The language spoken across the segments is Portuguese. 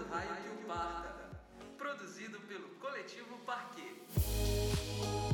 do Raio que o Parta. Produzido pelo Coletivo Parquet.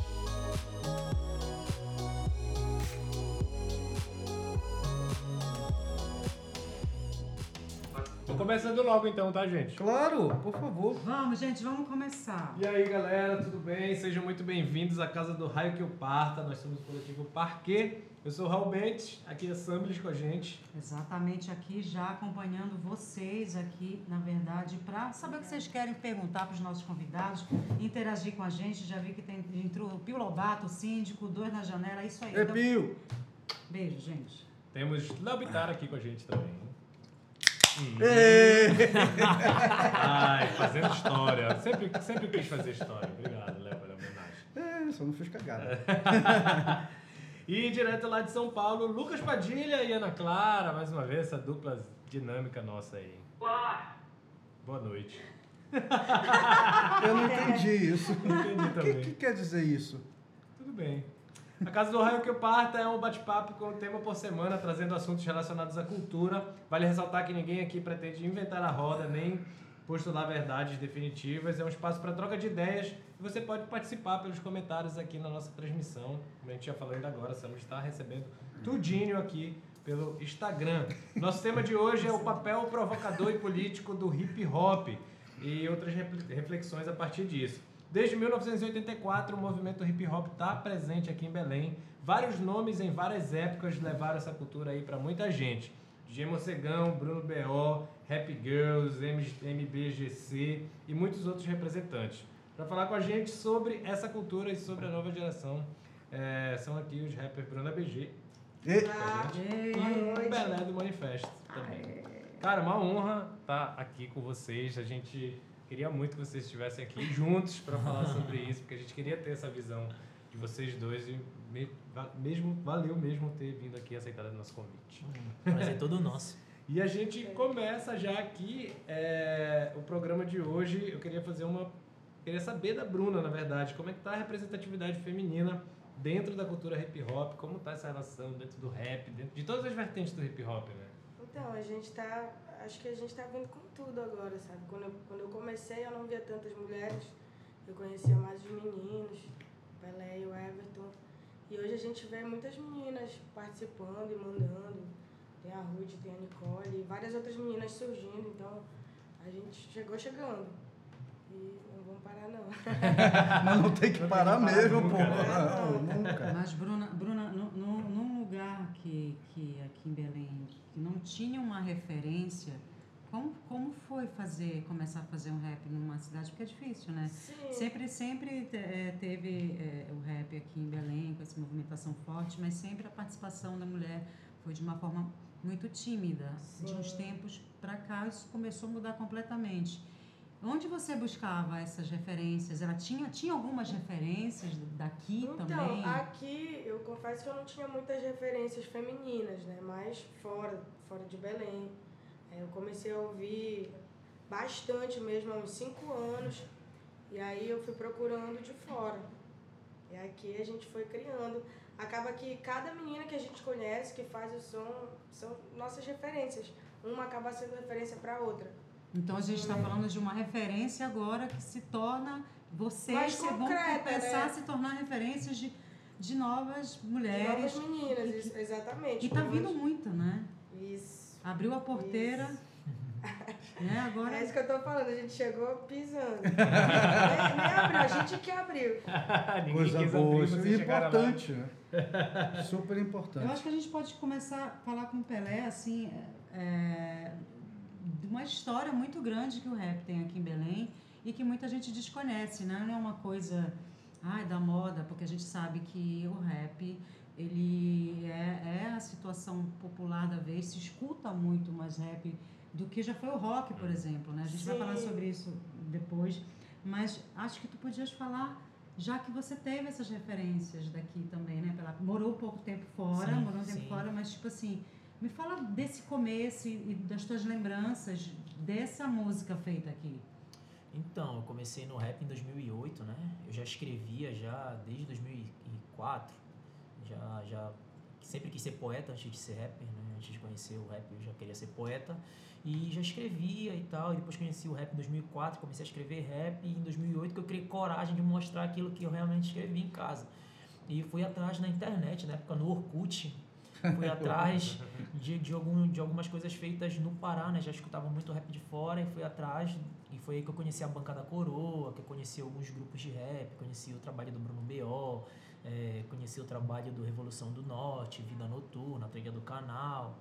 Começando logo então, tá, gente? Claro, por favor. Vamos, gente, vamos começar. E aí, galera, tudo bem? Sejam muito bem-vindos à Casa do Raio que o Parta. Nós somos o coletivo Parquet. Eu sou o Raul Bentes, aqui é Sambles com a gente. Exatamente aqui, já acompanhando vocês aqui, na verdade, para saber o que vocês querem perguntar para os nossos convidados, interagir com a gente. Já vi que tem, entrou o Pio Lobato, o síndico, dois na janela, é isso aí. É Então, Pio. beijo, gente. Temos Léo aqui com a gente também. Hum. Ê! Ai, fazendo história. Sempre, sempre quis fazer história. Obrigado, Léo, pela homenagem. É, só não fiz cagada. E direto lá de São Paulo, Lucas Padilha e Ana Clara, mais uma vez, essa dupla dinâmica nossa aí. Boa noite. Eu não entendi isso. Não entendi O que, também. que quer dizer isso? Tudo bem. A Casa do Raio que parta é um bate-papo com um tema por semana, trazendo assuntos relacionados à cultura. Vale ressaltar que ninguém aqui pretende inventar a roda, nem postular verdades definitivas. É um espaço para troca de ideias e você pode participar pelos comentários aqui na nossa transmissão. Como a gente já falou ainda agora, estamos está recebendo tudinho aqui pelo Instagram. Nosso tema de hoje é o papel provocador e político do hip hop e outras refle- reflexões a partir disso. Desde 1984, o movimento hip hop está presente aqui em Belém. Vários nomes em várias épocas levaram essa cultura aí para muita gente. G. Mocegão, Bruno B.O., Rap Girls, MBGC e muitos outros representantes. Para falar com a gente sobre essa cultura e sobre a nova geração, eh, são aqui os rappers Bruna BG E, e o Belé do Manifesto também. Cara, uma honra estar aqui com vocês. A gente queria muito que vocês estivessem aqui juntos para falar sobre isso, porque a gente queria ter essa visão de vocês dois e mesmo valeu mesmo ter vindo aqui e aceitado o nosso convite. Prazer todo nosso. E a gente começa já aqui é, o programa de hoje. Eu queria fazer uma. Queria saber da Bruna, na verdade, como é que tá a representatividade feminina dentro da cultura hip hop, como tá essa relação dentro do rap, dentro de todas as vertentes do hip hop, né? Então, a gente tá. Acho que a gente tá vindo com tudo agora, sabe? Quando eu, quando eu comecei, eu não via tantas mulheres. Eu conhecia mais os meninos, o Pelé e o Everton. E hoje a gente vê muitas meninas participando e mandando. Tem a Ruth, tem a Nicole e várias outras meninas surgindo. Então, a gente chegou chegando. Não vamos parar, não. mas não tem que Não tem parar que parar mesmo, nunca, pô. né? Não, nunca. Mas, Bruna, Bruna nu- nu- num lugar que, que aqui em Belém que não tinha uma referência, como, como foi fazer, começar a fazer um rap numa cidade? Porque é difícil, né? Sim. Sempre, sempre eh, teve eh, o rap aqui em Belém, com essa movimentação forte, mas sempre a participação da mulher foi de uma forma muito tímida. De uns Sim. tempos para cá, isso começou a mudar completamente. Onde você buscava essas referências? Ela tinha, tinha algumas referências daqui Então, também? aqui eu confesso que eu não tinha muitas referências femininas, né? Mas fora, fora de Belém. É, Eu comecei a ouvir bastante mesmo há uns cinco anos. E aí eu fui procurando de fora. E aqui a gente foi criando. Acaba que cada menina que a gente conhece, que faz o som, são nossas referências. Uma acaba sendo referência para outra. Então a gente está falando de uma referência agora que se torna vocês se vão concreta, começar né? a se tornar referências de, de novas De mulheres. novas meninas, isso- exatamente. E tá vindo muito, né? Isso. Abriu a porteira, né? Agora É isso que eu tô falando, a gente chegou pisando. nem, nem abriu, a gente que abriu. Coisa boa. Isso é importante, né? Super Eu importante. acho que a gente pode começar a falar com o Pelé, assim, é, de uma história muito grande que o rap tem aqui em Belém e que muita gente desconhece, né? Não é uma coisa ai, da moda, porque a gente sabe que o rap ele é, é a situação popular da vez, se escuta muito mais rap do que já foi o rock, por exemplo, né? A gente vai Sim. falar sobre isso depois, mas acho que tu podias falar já que você teve essas referências daqui também, né? Pela, morou pouco tempo fora, Sim, morou um tempo sim. fora, mas tipo assim, me fala desse começo e, das tuas lembranças dessa música feita aqui. Então, eu comecei no rap em 2008, né? Eu já escrevia já desde 2004. Já, já sempre quis ser poeta antes de ser rapper, né? Antes de conhecer o rap, eu já queria ser poeta. E já escrevia e tal. E depois conheci o rap em 2004, comecei a escrever rap. E em 2008 que eu criei coragem de mostrar aquilo que eu realmente escrevi em casa. E fui atrás na internet, na época no Orkut. Fui atrás de, de, algum, de algumas coisas feitas no Pará, né? Já escutava muito rap de fora e fui atrás. E foi aí que eu conheci a Banca da Coroa, que eu conheci alguns grupos de rap, conheci o trabalho do Bruno B.O., é, conheci o trabalho do Revolução do Norte, Vida Noturna, Trilha do Canal,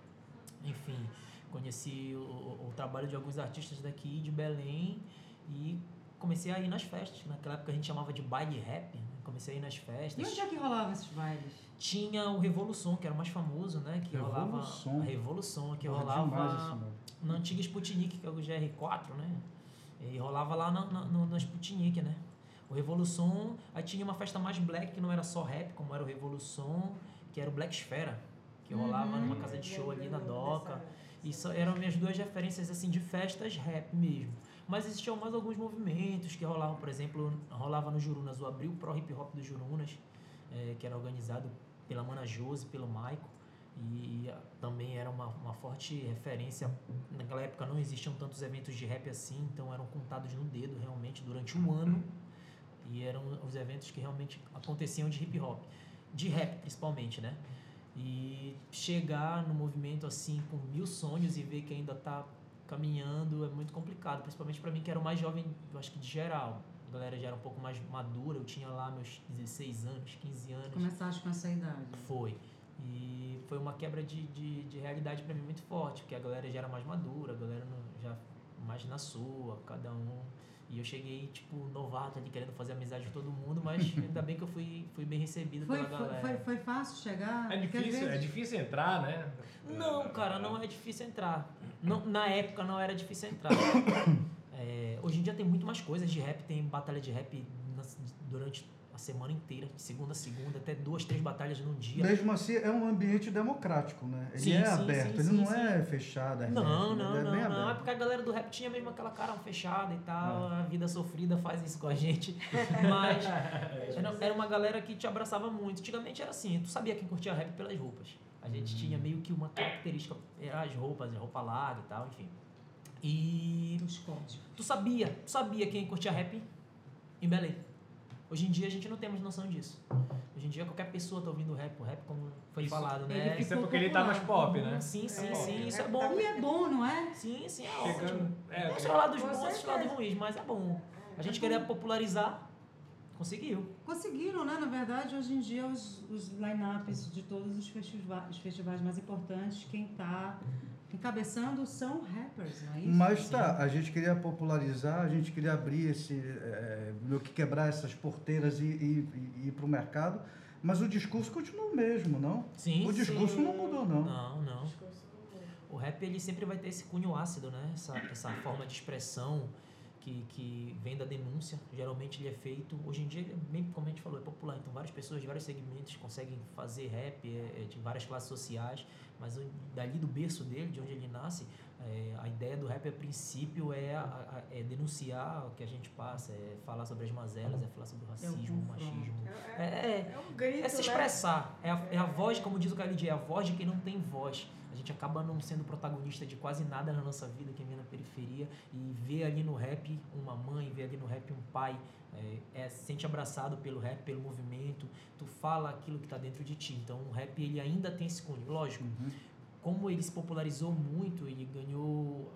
enfim, conheci o, o, o trabalho de alguns artistas daqui de Belém e comecei a ir nas festas. Naquela época a gente chamava de baile rap, né? Comecei a ir nas festas. E onde é que rolavam esses bailes? Tinha o Revolução, que era o mais famoso, né? Que Revolução. rolava. A Revolução, que rolava na antiga Sputnik, que é o GR4, né? E rolava lá na, na, na Sputnik, né? O Revolução, aí tinha uma festa mais black, que não era só rap, como era o Revolução, que era o Black Esfera, que rolava numa casa de show ali na Doca. Isso eram minhas duas referências assim de festas rap mesmo. Mas existiam mais alguns movimentos que rolavam, por exemplo, rolava no Jurunas o Abril Pro Hip Hop do Jurunas, eh, que era organizado pela Mana Josi, pelo Maico, e também era uma, uma forte referência. Naquela época não existiam tantos eventos de rap assim, então eram contados no dedo realmente durante um ano. E eram os eventos que realmente aconteciam de hip hop, de rap principalmente, né? E chegar no movimento assim com mil sonhos e ver que ainda tá caminhando é muito complicado, principalmente para mim que era o mais jovem, eu acho que de geral. A galera já era um pouco mais madura, eu tinha lá meus 16 anos, 15 anos. Começaste com essa idade. Foi. E foi uma quebra de, de, de realidade para mim muito forte, porque a galera já era mais madura, a galera não- já mais na sua, cada um. E eu cheguei, tipo, novato ali, querendo fazer amizade com todo mundo, mas ainda bem que eu fui, fui bem recebido Foi, pela galera. foi, foi fácil chegar? É difícil, é difícil entrar, né? Não, cara, não é difícil entrar. Não, na época não era difícil entrar. É, hoje em dia tem muito mais coisas de rap, tem batalha de rap durante a semana inteira, de segunda a segunda, até duas, três batalhas num dia. Mesmo assim, é um ambiente democrático, né? Ele Sim, é sim, aberto, sim, ele sim, não sim. é fechado, é Não, aberto, não, é não, bem não. É porque a galera do rap tinha mesmo aquela cara fechada e tal. É. A vida sofrida faz isso com a gente. Mas era, era uma galera que te abraçava muito. Antigamente era assim, tu sabia quem curtia rap pelas roupas. A gente Uhum. tinha meio que uma característica, era as roupas, a roupa larga e tal, enfim. E Os códigos. tu sabia, tu sabia quem curtia rap em Belém. Hoje em dia a gente não tem mais noção disso. Hoje em dia qualquer pessoa tá ouvindo rap, o rap como foi Isso- falado, né? Isso é porque ele tá mais pop, né? Sim, sim, É pop. sim, isso é bom. E é bom, não é? Sim, sim, é ótimo. É, Tem os lados Com bons e os certeza. lados ruins, mas é bom. A gente queria popularizar, conseguiu. Conseguiram, né? Na verdade, hoje em dia, os, os line-ups de todos os festivais, os festivais mais importantes, quem tá encabeçando são rappers, não é isso? Mas tá, a gente queria popularizar, a gente queria abrir esse, é, meio que quebrar essas porteiras e, e, e ir para o mercado, mas o discurso continua o mesmo, não? Sim, o discurso sim. não mudou, não. Não, não. O rap ele sempre vai ter esse cunho ácido, né? Essa, essa forma de expressão que, que vem da denúncia. Geralmente ele é feito. Hoje em dia, é bem como a gente falou, é popular. Então várias pessoas de vários segmentos conseguem fazer rap, é, é de várias classes sociais. Mas dali do berço dele, de onde ele nasce, é, a ideia do rap a princípio é, a- a- é denunciar o que a gente passa, é falar sobre as mazelas, é falar sobre o racismo, o machismo. É, É, é, é um grito, é se né? expressar. É a, é a voz, como diz o KLJ, é a voz de quem não tem voz. A gente acaba não sendo protagonista de quase nada na nossa vida, quem periferia, e vê ali no rap uma mãe, vê ali no rap um pai, é, é, se sente abraçado pelo rap, pelo movimento, tu fala aquilo que está dentro de ti. Então o rap ele ainda tem esse cunho. Lógico, como ele se popularizou muito, ele ganhou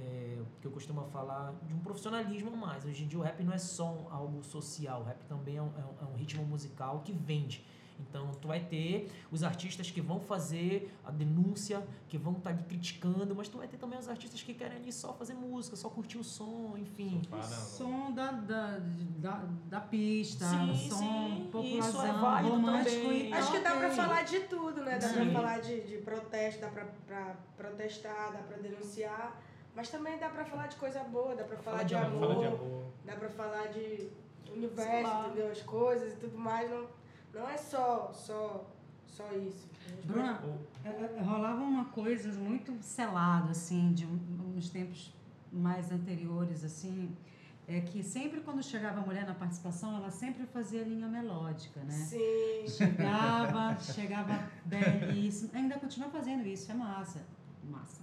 é, o que eu costumo falar de um profissionalismo a mais. Hoje em dia o rap não é só algo social, o rap também é um, é um- é um ritmo musical que vende. Então tu vai ter os artistas que vão fazer a denúncia, que vão estar ali criticando, mas tu vai ter também os artistas que querem ali só fazer música, só curtir o som, enfim. Ah, não. Som da, da, da, da pista, Sim, som sim, popularzão, isso é válido romântico também. Acho que dá pra ok. falar de tudo, né? Dá Sim. pra falar de, de protesto, dá pra, pra protestar, dá pra denunciar. Mas também dá pra falar de coisa boa, dá pra falar Fala de, de amor. de amor. dá pra falar de universo, entendeu? As coisas e tudo mais. Não, não é só, só, só isso. A gente Bruna, O- é, é, rolava uma coisa muito selada, assim, de uns tempos mais anteriores, assim. é que sempre quando chegava a mulher na participação, ela sempre fazia linha melódica, né? Sim. Chegava, chegava belíssimo. Ainda continua fazendo isso, é massa. Massa.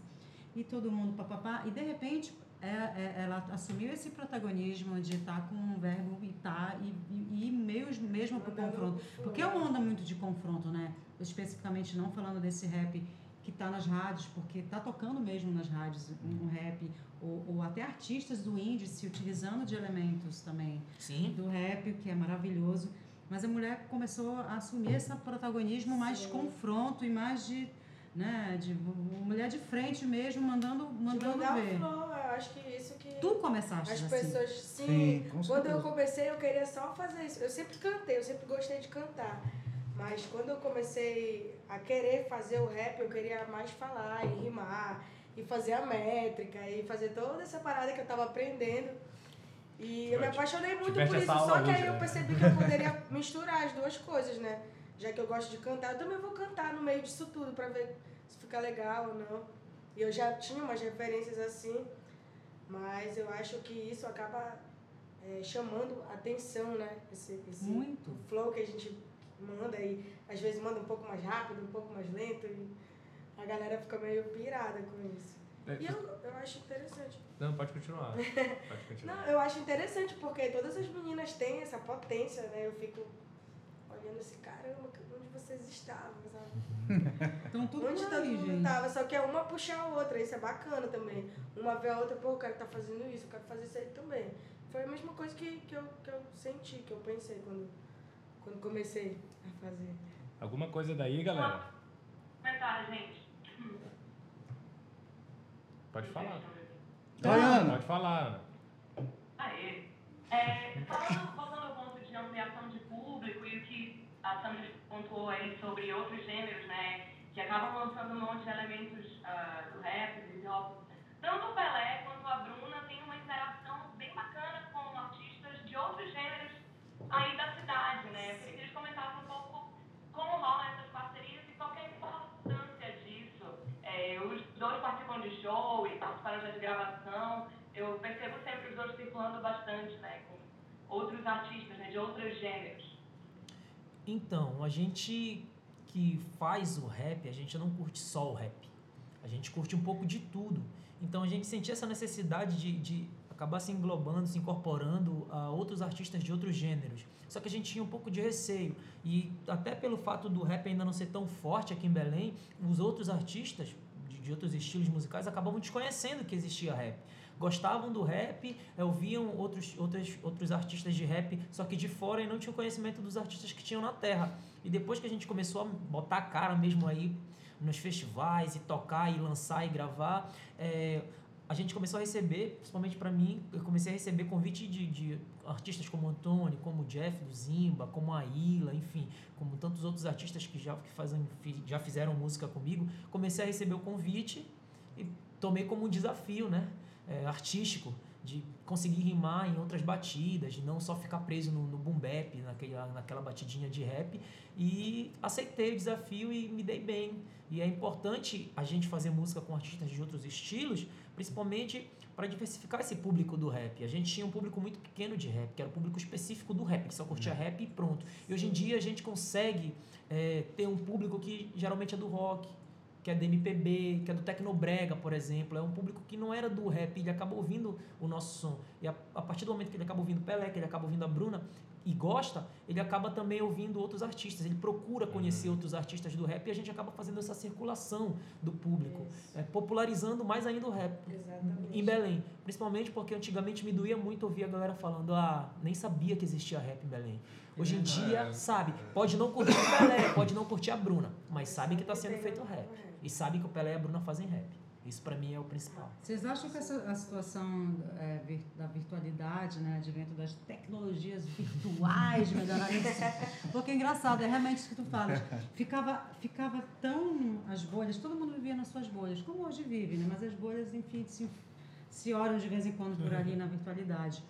E todo mundo papapá. E de repente é, é, ela assumiu esse protagonismo de estar com um verbo e tá e, e, e meio, mesmo pro Mandando confronto. Porque é uma onda muito de confronto, né? Especificamente não falando desse rap que tá nas rádios, porque tá tocando mesmo nas rádios um rap, ou, ou até artistas do indie se utilizando de elementos também Sim. do rap, que é maravilhoso. Mas a mulher começou a assumir esse protagonismo mais de confronto e mais de, né, de mulher de frente mesmo, mandando, De mandando o ver. Acho que isso que Tu começaste as assim. pessoas sim. Sim, com quando eu comecei eu queria só fazer isso. Eu sempre cantei, eu sempre gostei de cantar. Mas quando eu comecei a querer fazer o rap, eu queria mais falar e rimar e fazer a métrica e fazer toda essa parada que eu tava aprendendo. E eu me apaixonei muito por isso. Só que aí eu né? percebi que eu poderia misturar as duas coisas, né? Já que eu gosto de cantar, eu também vou cantar no meio disso tudo pra ver se fica legal ou não. E eu já tinha umas referências assim, mas eu acho que isso acaba é, chamando atenção, né? Esse, esse Muito. flow que a gente manda e às vezes manda um pouco mais rápido, um pouco mais lento e a galera fica meio pirada com isso. E eu, eu acho interessante. Não, pode continuar. Pode continuar. Não, eu acho interessante porque todas as meninas têm essa potência, né? Eu fico olhando assim, caramba, vocês estavam, sabe? Então tudo Onde por todo aí, mundo gente. tava, só que é uma puxar a outra, isso é bacana também. Uma vê a outra, pô, o cara tá fazendo isso, eu quero fazer isso aí também. Foi a mesma coisa que, que, eu, que eu senti, que eu pensei quando, quando comecei a fazer. Alguma coisa daí, galera? Comentário, gente. Pode falar. Oi, Ana. Pode falar, Ana. Aê. É, falando, voltando ao ponto de ampliação de público e o que a Sandra pontuou aí sobre outros gêneros, né, que acabam lançando um monte de elementos ah, do rap, do hip hop. Tanto o Pelé quanto a Bruna têm uma interação bem bacana com artistas de outros gêneros aí da cidade, né? Eu queria que eles comentassem um pouco como rolam essas parcerias e qual é a importância disso. É, os dois participam de show e participaram já de gravação. Eu percebo sempre os dois circulando bastante, né? Com outros artistas, né? De outros gêneros. Então, a gente que faz o rap, a gente não curte só o rap. A gente curte um pouco de tudo. Então a gente sentia essa necessidade de, de acabar se englobando, se incorporando a outros artistas de outros gêneros. Só que a gente tinha um pouco de receio. E até pelo fato do rap ainda não ser tão forte aqui em Belém, os outros artistas de, de outros estilos musicais acabavam desconhecendo que existia rap. Gostavam do rap, eh, ouviam outros, outros, outros artistas de rap, só que de fora e não tinham conhecimento dos artistas que tinham na terra. E depois que a gente começou a botar a cara mesmo aí nos festivais e tocar e lançar e gravar, é, a gente começou a receber, principalmente para mim, eu comecei a receber convite de, de artistas como Antônio, como Jeff do Zimba, como a Ila, enfim, como tantos outros artistas que já, que fazem, já fizeram música comigo. Comecei a receber o convite e tomei como um desafio, né? É, artístico de conseguir rimar em outras batidas, de não só ficar preso no, no boom bap, naquela, naquela batidinha de rap. E aceitei o desafio e me dei bem. E é importante a gente fazer música com artistas de outros estilos, principalmente para diversificar esse público do rap. A gente tinha um público muito pequeno de rap, que era o público específico do rap, que só curtia rap e pronto. E hoje em dia a gente consegue é, ter um público que geralmente é do rock, que é do MPB, que é do Tecnobrega, por exemplo. É um público que não era do rap, ele acaba ouvindo o nosso som. E a, a partir do momento que ele acaba ouvindo Pelé, que ele acaba ouvindo a Bruna e gosta, ele acaba também ouvindo outros artistas. Ele procura conhecer outros artistas do rap e a gente acaba fazendo essa circulação do público, é, popularizando mais ainda o rap Exatamente. em Belém. Principalmente porque antigamente me doía muito ouvir a galera falando: ah, nem sabia que existia rap em Belém. Hoje em dia, É. sabe, pode não curtir o Pelé, pode não curtir a Bruna, mas sabe que está sendo feito rap. E sabe que o Pelé e a Bruna fazem rap. Isso pra mim é o principal. Vocês acham que essa, a situação é, vir- da virtualidade, né, advento das tecnologias virtuais, melhorar isso? Porque é engraçado, é realmente isso que tu falas. Ficava, ficava tão as bolhas, todo mundo vivia nas suas bolhas, como hoje vive, né? Mas as bolhas, enfim, se, se olham de vez em quando por ali na virtualidade.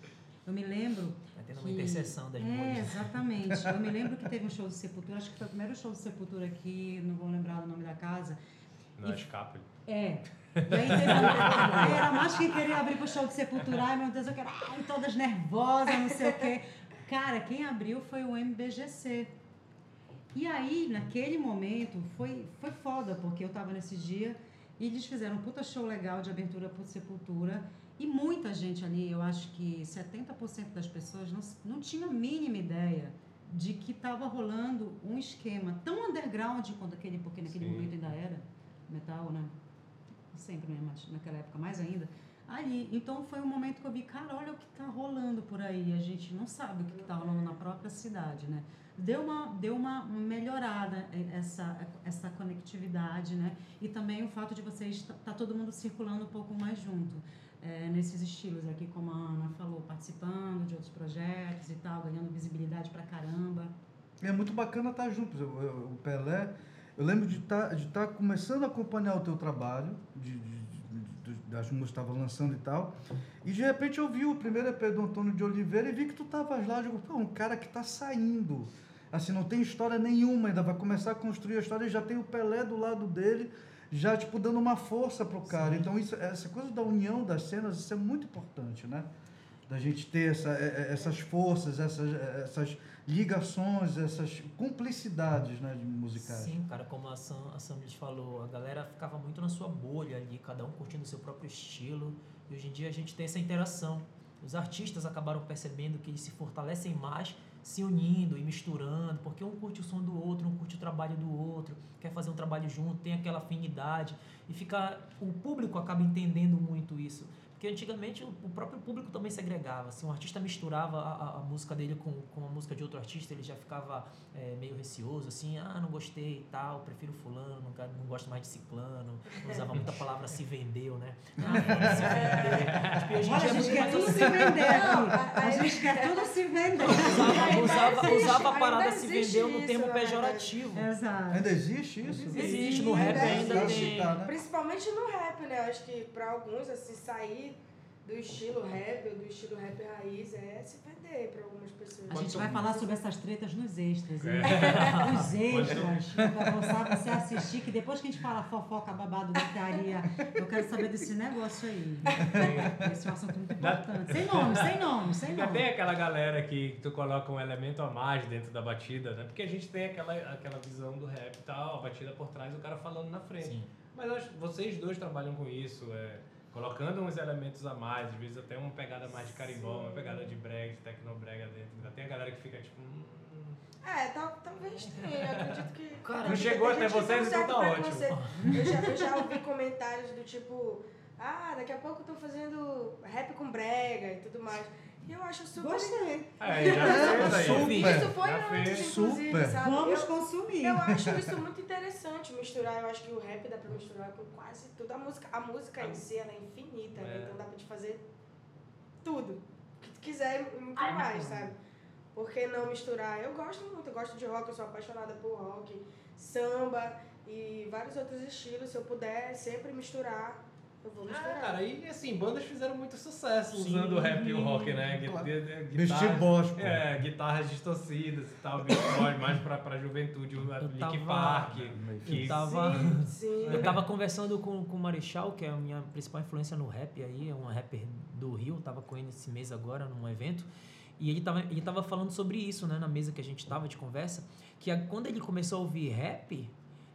Eu me lembro Tá tendo uma que- interseção das é, bolhas. exatamente. Eu me lembro que teve um show de Sepultura, acho que foi o primeiro show de Sepultura aqui, não vou lembrar o nome da casa. Não, E- escape. É, E aí teve era mais que queria abrir pro show de Sepultura. Ai, meu Deus, eu quero. Ai, todas nervosas, não sei o quê. Cara, quem abriu foi o MBGC. E aí, naquele momento, foi, foi foda, porque eu tava nesse dia e eles fizeram um puta show legal de abertura pro Sepultura. E muita gente ali, eu acho que 70% das pessoas não, não tinha a mínima ideia de que estava rolando um esquema tão underground quanto aquele, porque naquele Sim. momento ainda era metal, né? Sempre, né? Mas naquela época mais ainda. Ali. Então foi um momento que eu vi, cara, olha o que tá rolando por aí. A gente não sabe o que, que tá rolando na própria cidade, né? Deu uma, deu uma melhorada eh, essa, essa conectividade, né? E também o fato de vocês tá, tá todo mundo circulando um pouco mais junto. eh, nesses estilos aqui, como a Ana falou, participando de outros projetos e tal, ganhando visibilidade pra caramba. É muito bacana estar junto. Eu- eu- O Pelé, eu lembro de estar de tá começando a acompanhar o teu trabalho, de, de- de- de- das músicas que estava lançando e tal, e de repente eu vi o primeiro EP do Antônio de Oliveira e vi que tu estavas lá, eu digo, pô, um cara que está saindo. Assim, não tem história nenhuma, ainda vai começar a construir a história e já tem o Pelé do lado dele, já, tipo, dando uma força pro cara. Então, isso, essa coisa da união das cenas, isso é muito importante, né? da gente ter essa, eh, eh, essas forças, essas, eh, essas ligações, essas cumplicidades né, musicais. Sim, cara, como a Sam, a Sam lhes falou, a galera ficava muito na sua bolha ali, cada um curtindo o seu próprio estilo. E hoje em dia a gente tem essa interação. Os artistas acabaram percebendo que eles se fortalecem mais se unindo e misturando, porque um curte o som do outro, um curte o trabalho do outro, quer fazer um trabalho junto, tem aquela afinidade e fica o público acaba entendendo muito isso. Porque antigamente o próprio público também segregava. Se um artista misturava a, a- música dele com, com a música de outro artista, ele já ficava é, meio receoso, assim, ah, não gostei e tal, prefiro fulano, não, quero- não gosto mais de ciclano. Usava muita palavra se vendeu, né? Ah, se vendeu. Tipo, Olha, a é gente muito quer tudo assim. se vender a- gente quer tudo se vender. Usava, usava, a parada se vendeu no termo pejorativo. Exato. Ainda existe isso? Existe, no rap ainda Ainda tem. Tá, né? Principalmente no rap, né? Eu acho que pra alguns, assim, sair do estilo rap ou do estilo rap raiz é se vender pra algumas pessoas. A gente vai falar sobre essas tretas nos extras, hein? É. Nos extras. Pra você, você assistir, que depois que a gente fala fofoca, babado, gritaria, eu quero saber desse negócio aí. Esse é um assunto muito importante. Sem nome, sem nome, sem Ainda tem nome. aquela galera que tu coloca um elemento a mais dentro da batida, né? Porque a gente tem aquela, aquela visão do rap e tal, a batida por trás, o cara falando na frente. Sim. Mas acho vocês dois trabalham com isso, é, colocando uns elementos a mais, às vezes até uma pegada mais de carimbó, uma pegada de brega, de tecnobrega dentro. Ainda tem a galera que fica tipo. hum, É, tal, talvez tenha. Eu acredito que. Cara, Não chegou até vocês, então tá ótimo. Eu já, eu já ouvi comentários do tipo, ah, daqui a pouco eu tô fazendo rap com brega e tudo mais. E eu acho super. Gostei. É. Super. Isso foi Já antes, fez. inclusive, Super. sabe? Vamos eu, consumir. eu acho isso muito interessante, misturar. Eu acho que o rap dá pra misturar com quase tudo. A música, a música em si ela é infinita, né? É. Então dá pra te fazer tudo. O que tu quiser e muito mais, sabe? Por que não misturar? Eu gosto muito, eu gosto de rock, eu sou apaixonada por rock, samba e vários outros estilos. Se eu puder sempre misturar, eu vou Ah, misturar. cara, e assim, bandas fizeram muito sucesso Sim. usando o rap e o rock, né? Claro. guitarras- boss, pô. É, guitarras distorcidas e tal, Beach Boy mais pra, pra juventude, o Eu Link tava- Park. Que Eu tava. Sim, sim. Eu tava conversando com, com o Marechal, que é a minha principal influência no rap aí, é um rapper do Rio, tava com ele esse mês agora num evento. E ele tava, ele tava falando sobre isso, né, na mesa que a gente tava de conversa, que a- quando ele começou a ouvir rap,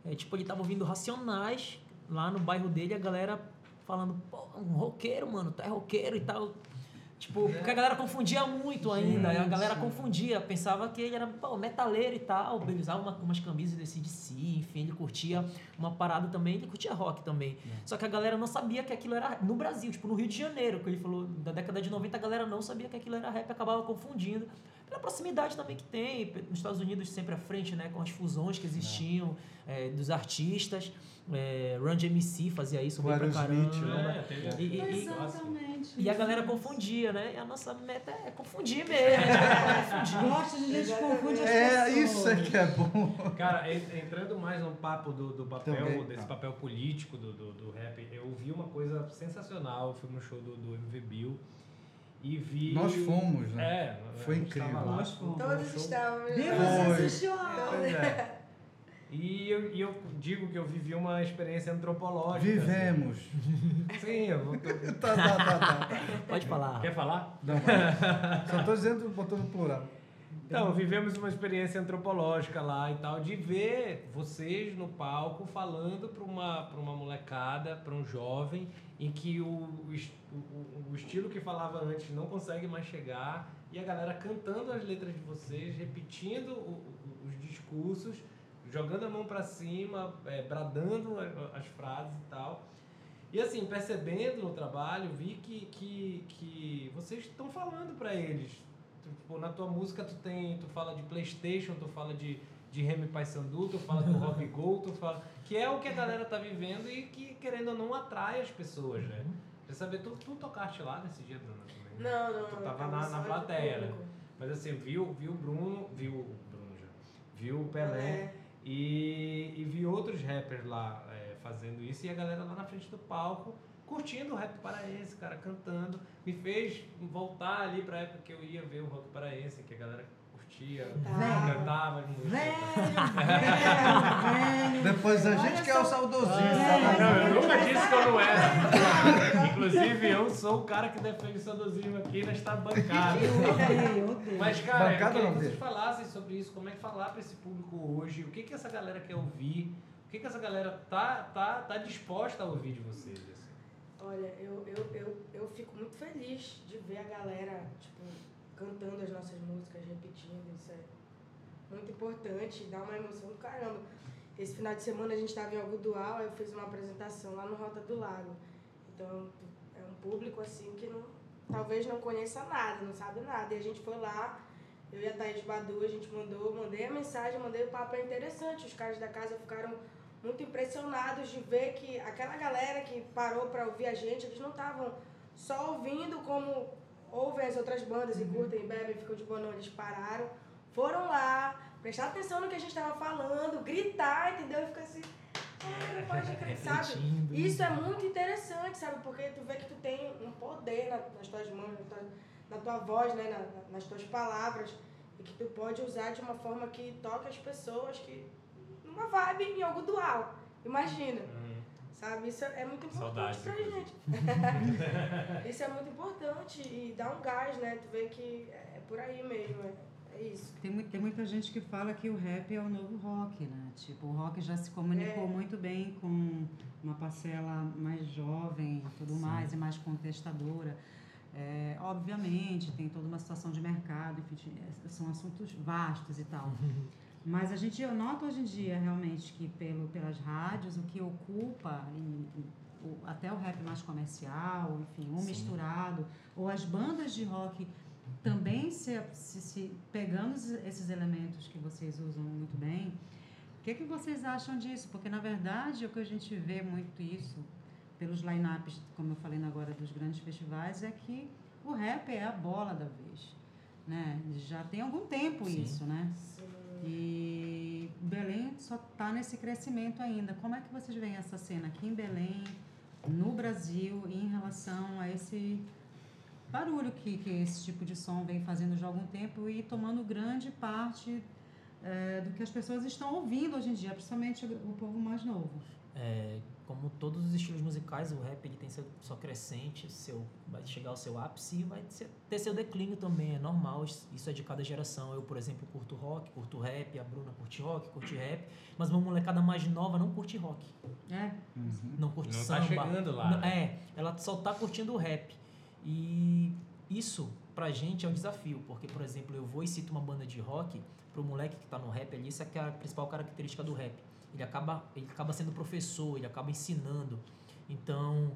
é, tipo, ele tava ouvindo Racionais lá no bairro dele, a galera falando, pô, um roqueiro, mano, tu é roqueiro e tal. Tipo, porque a galera confundia muito ainda, a galera confundia, pensava que ele era pô, metaleiro e tal, ele usava uma- umas camisas desse de si, enfim, ele curtia uma parada também, ele curtia rock também. Só que a galera não sabia que aquilo era no Brasil, tipo, no Rio de Janeiro, que ele falou, da década de 90 a galera não sabia que aquilo era rap, acabava confundindo. Pela proximidade também que tem, nos Estados Unidos sempre à frente, né, com as fusões que existiam eh, dos artistas. É, Run DMC fazia isso bem pra caramba. né? É, E- e- e- Exatamente. e a galera confundia, né? E a nossa meta é confundir mesmo. é confundir. Gosta de gente confunde as É, isso é que é bom. Cara, en- entrando mais no papo do, do papel, Também, desse tá. papel político do, do, do rap, eu vi uma coisa sensacional. Eu fui no show do, do MV Bill e vi. Nós fomos, né? É, Foi incrível. lá, Nós fomos. Todos estávamos. Pois é. E eu, e eu digo que eu vivi uma experiência antropológica. Vivemos. assim. Sim, eu vou... tá, tá, tá, tá. Pode falar. Quer falar? Não, só tô dizendo, botando no plural. Então, vivemos uma experiência antropológica lá e tal, de ver vocês no palco falando para uma, uma molecada, para um jovem, em que o, o, o, estilo que falava antes não consegue mais chegar, e a galera cantando as letras de vocês, repetindo o- o- os discursos, jogando a mão para cima, é, bradando as frases e tal. E assim, percebendo no trabalho, vi que, que, que vocês estão falando para eles. Tipo, na tua música tu tem, tu fala de Playstation, tu fala de, de Remy Paysandu, tu fala do Rock Go, tu fala... Que é o que a galera tá vivendo e que, querendo ou não, atrai as pessoas, né? Quer saber, tu, tu tocaste lá nesse dia, Bruna? também? né? Não, não. Tu tava na- na plateia, né? Mas assim, viu, viu o Bruno, viu o Bruno já, viu o Pelé, Pelé. E, e vi outros rappers lá é, fazendo isso e a galera lá na frente do palco curtindo o rap paraense, cara, cantando. Me fez voltar ali pra época que eu ia ver o rock paraense, que a galera curtia, Cantava. cantava as músicas. Velho, velho, velho. Depois a Olha gente que é o saudosista. É. Não, eu nunca disse que eu não era. Inclusive, eu sou o cara que defende o saudosismo aqui nesta bancada. Eu odeio, eu. Mas, cara, eu Bancada queria não que vocês falassem sobre isso, como é que falar pra esse público hoje, o que que essa galera quer ouvir, o que que essa galera tá, tá, tá disposta a ouvir de vocês. Olha, eu, eu, eu, eu fico muito feliz de ver a galera, tipo, cantando as nossas músicas, repetindo, isso é muito importante, dá uma emoção do caramba. Esse final de semana a gente estava em Algodual, eu fiz uma apresentação lá no Rota do Lago. Então, é um público, assim, que não, talvez não conheça nada, não sabe nada. E a gente foi lá, eu e a Thaís Badu, a gente mandou, mandei a mensagem, mandei o papo, é interessante. Os caras da casa ficaram muito impressionados de ver que aquela galera que parou para ouvir a gente, eles não estavam só ouvindo como ouvem as outras bandas e curtem e bebem, ficam de boa, não. Eles pararam, foram lá, prestar atenção no que a gente estava falando, gritar, entendeu? E ficar assim, ah, não pode crer, sabe? Isso é muito interessante, sabe? Porque tu vê que tu tem um poder na- nas tuas mãos, na tua, na tua voz, né? Na- na- nas tuas palavras. E que tu pode usar de uma forma que toque as pessoas, que numa vibe em algo dual. Imagina, sabe? Isso é muito importante Saudades, pra gente. Isso é muito importante e dá um gás, né? Tu vê que é por aí mesmo, é, é isso. Tem, tem muita gente que fala que o rap é o novo rock, né? Tipo, o rock já se comunicou É. muito bem com uma parcela mais jovem e tudo mais, e mais contestadora. É, obviamente, tem toda uma situação de mercado, enfim, são assuntos vastos e tal. Mas a gente, eu noto hoje em dia, realmente, que pelo, pelas rádios, o que ocupa, o- até o rap mais comercial, enfim, ou Sim. misturado, ou as bandas de rock também se, se, se pegando esses- esses elementos que vocês usam muito bem, o que, que vocês acham disso? Porque, na verdade, o que a gente vê muito isso pelos line-ups, como eu falei agora, dos grandes festivais, é que o rap é a bola da vez. Né? Já tem algum tempo Sim. isso, né? E Belém só está nesse crescimento ainda. Como é que vocês veem essa cena aqui em Belém, no Brasil, em relação a esse barulho que, que esse tipo de som vem fazendo já há algum tempo e tomando grande parte eh, do que as pessoas estão ouvindo hoje em dia, principalmente o povo mais novo? É, como todos os estilos musicais, o rap ele tem seu, sua crescente, seu, vai chegar ao seu ápice e vai ser- ter seu declínio também, é normal, isso é de cada geração. Eu, por exemplo, curto rock, curto rap, a Bruna curte rock, curte rap, mas uma molecada mais nova não curte rock, É, não curte Não tá samba. chegando lá, Não- né? É, ela só tá curtindo o rap. E isso, pra gente, é um desafio, porque, por exemplo, eu vou e cito uma banda de rock, pro moleque que tá no rap ali, isso é que é a principal característica do rap. Ele acaba, ele acaba sendo professor, ele acaba ensinando. Então,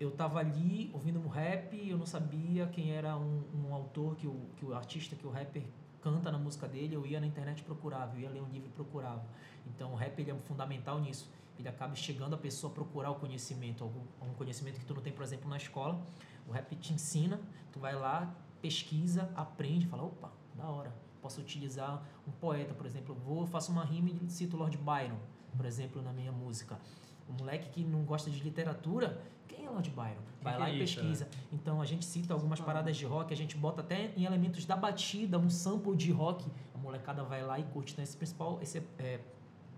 eu tava ali ouvindo um rap, eu não sabia quem era um, um autor, que o, que o artista, que o rapper canta na música dele, eu ia na internet procurava, eu ia ler um livro e procurava. Então, o rap ele é fundamental nisso. Ele acaba chegando a pessoa a procurar o conhecimento, algum, algum conhecimento que tu não tem, por exemplo, na escola. O rap te ensina, tu vai lá, pesquisa, aprende, fala, opa, da hora. Posso utilizar um poeta, por exemplo, eu vou, faço uma rima e cito Lord Byron, por exemplo, na minha música. O moleque que não gosta de literatura, quem é Lord Byron? Vai que lá é e isso, pesquisa. Então a gente cita algumas paradas de rock, a gente bota até em elementos da batida, um sample de rock. A molecada vai lá e curte. Então esse principal, esse é, é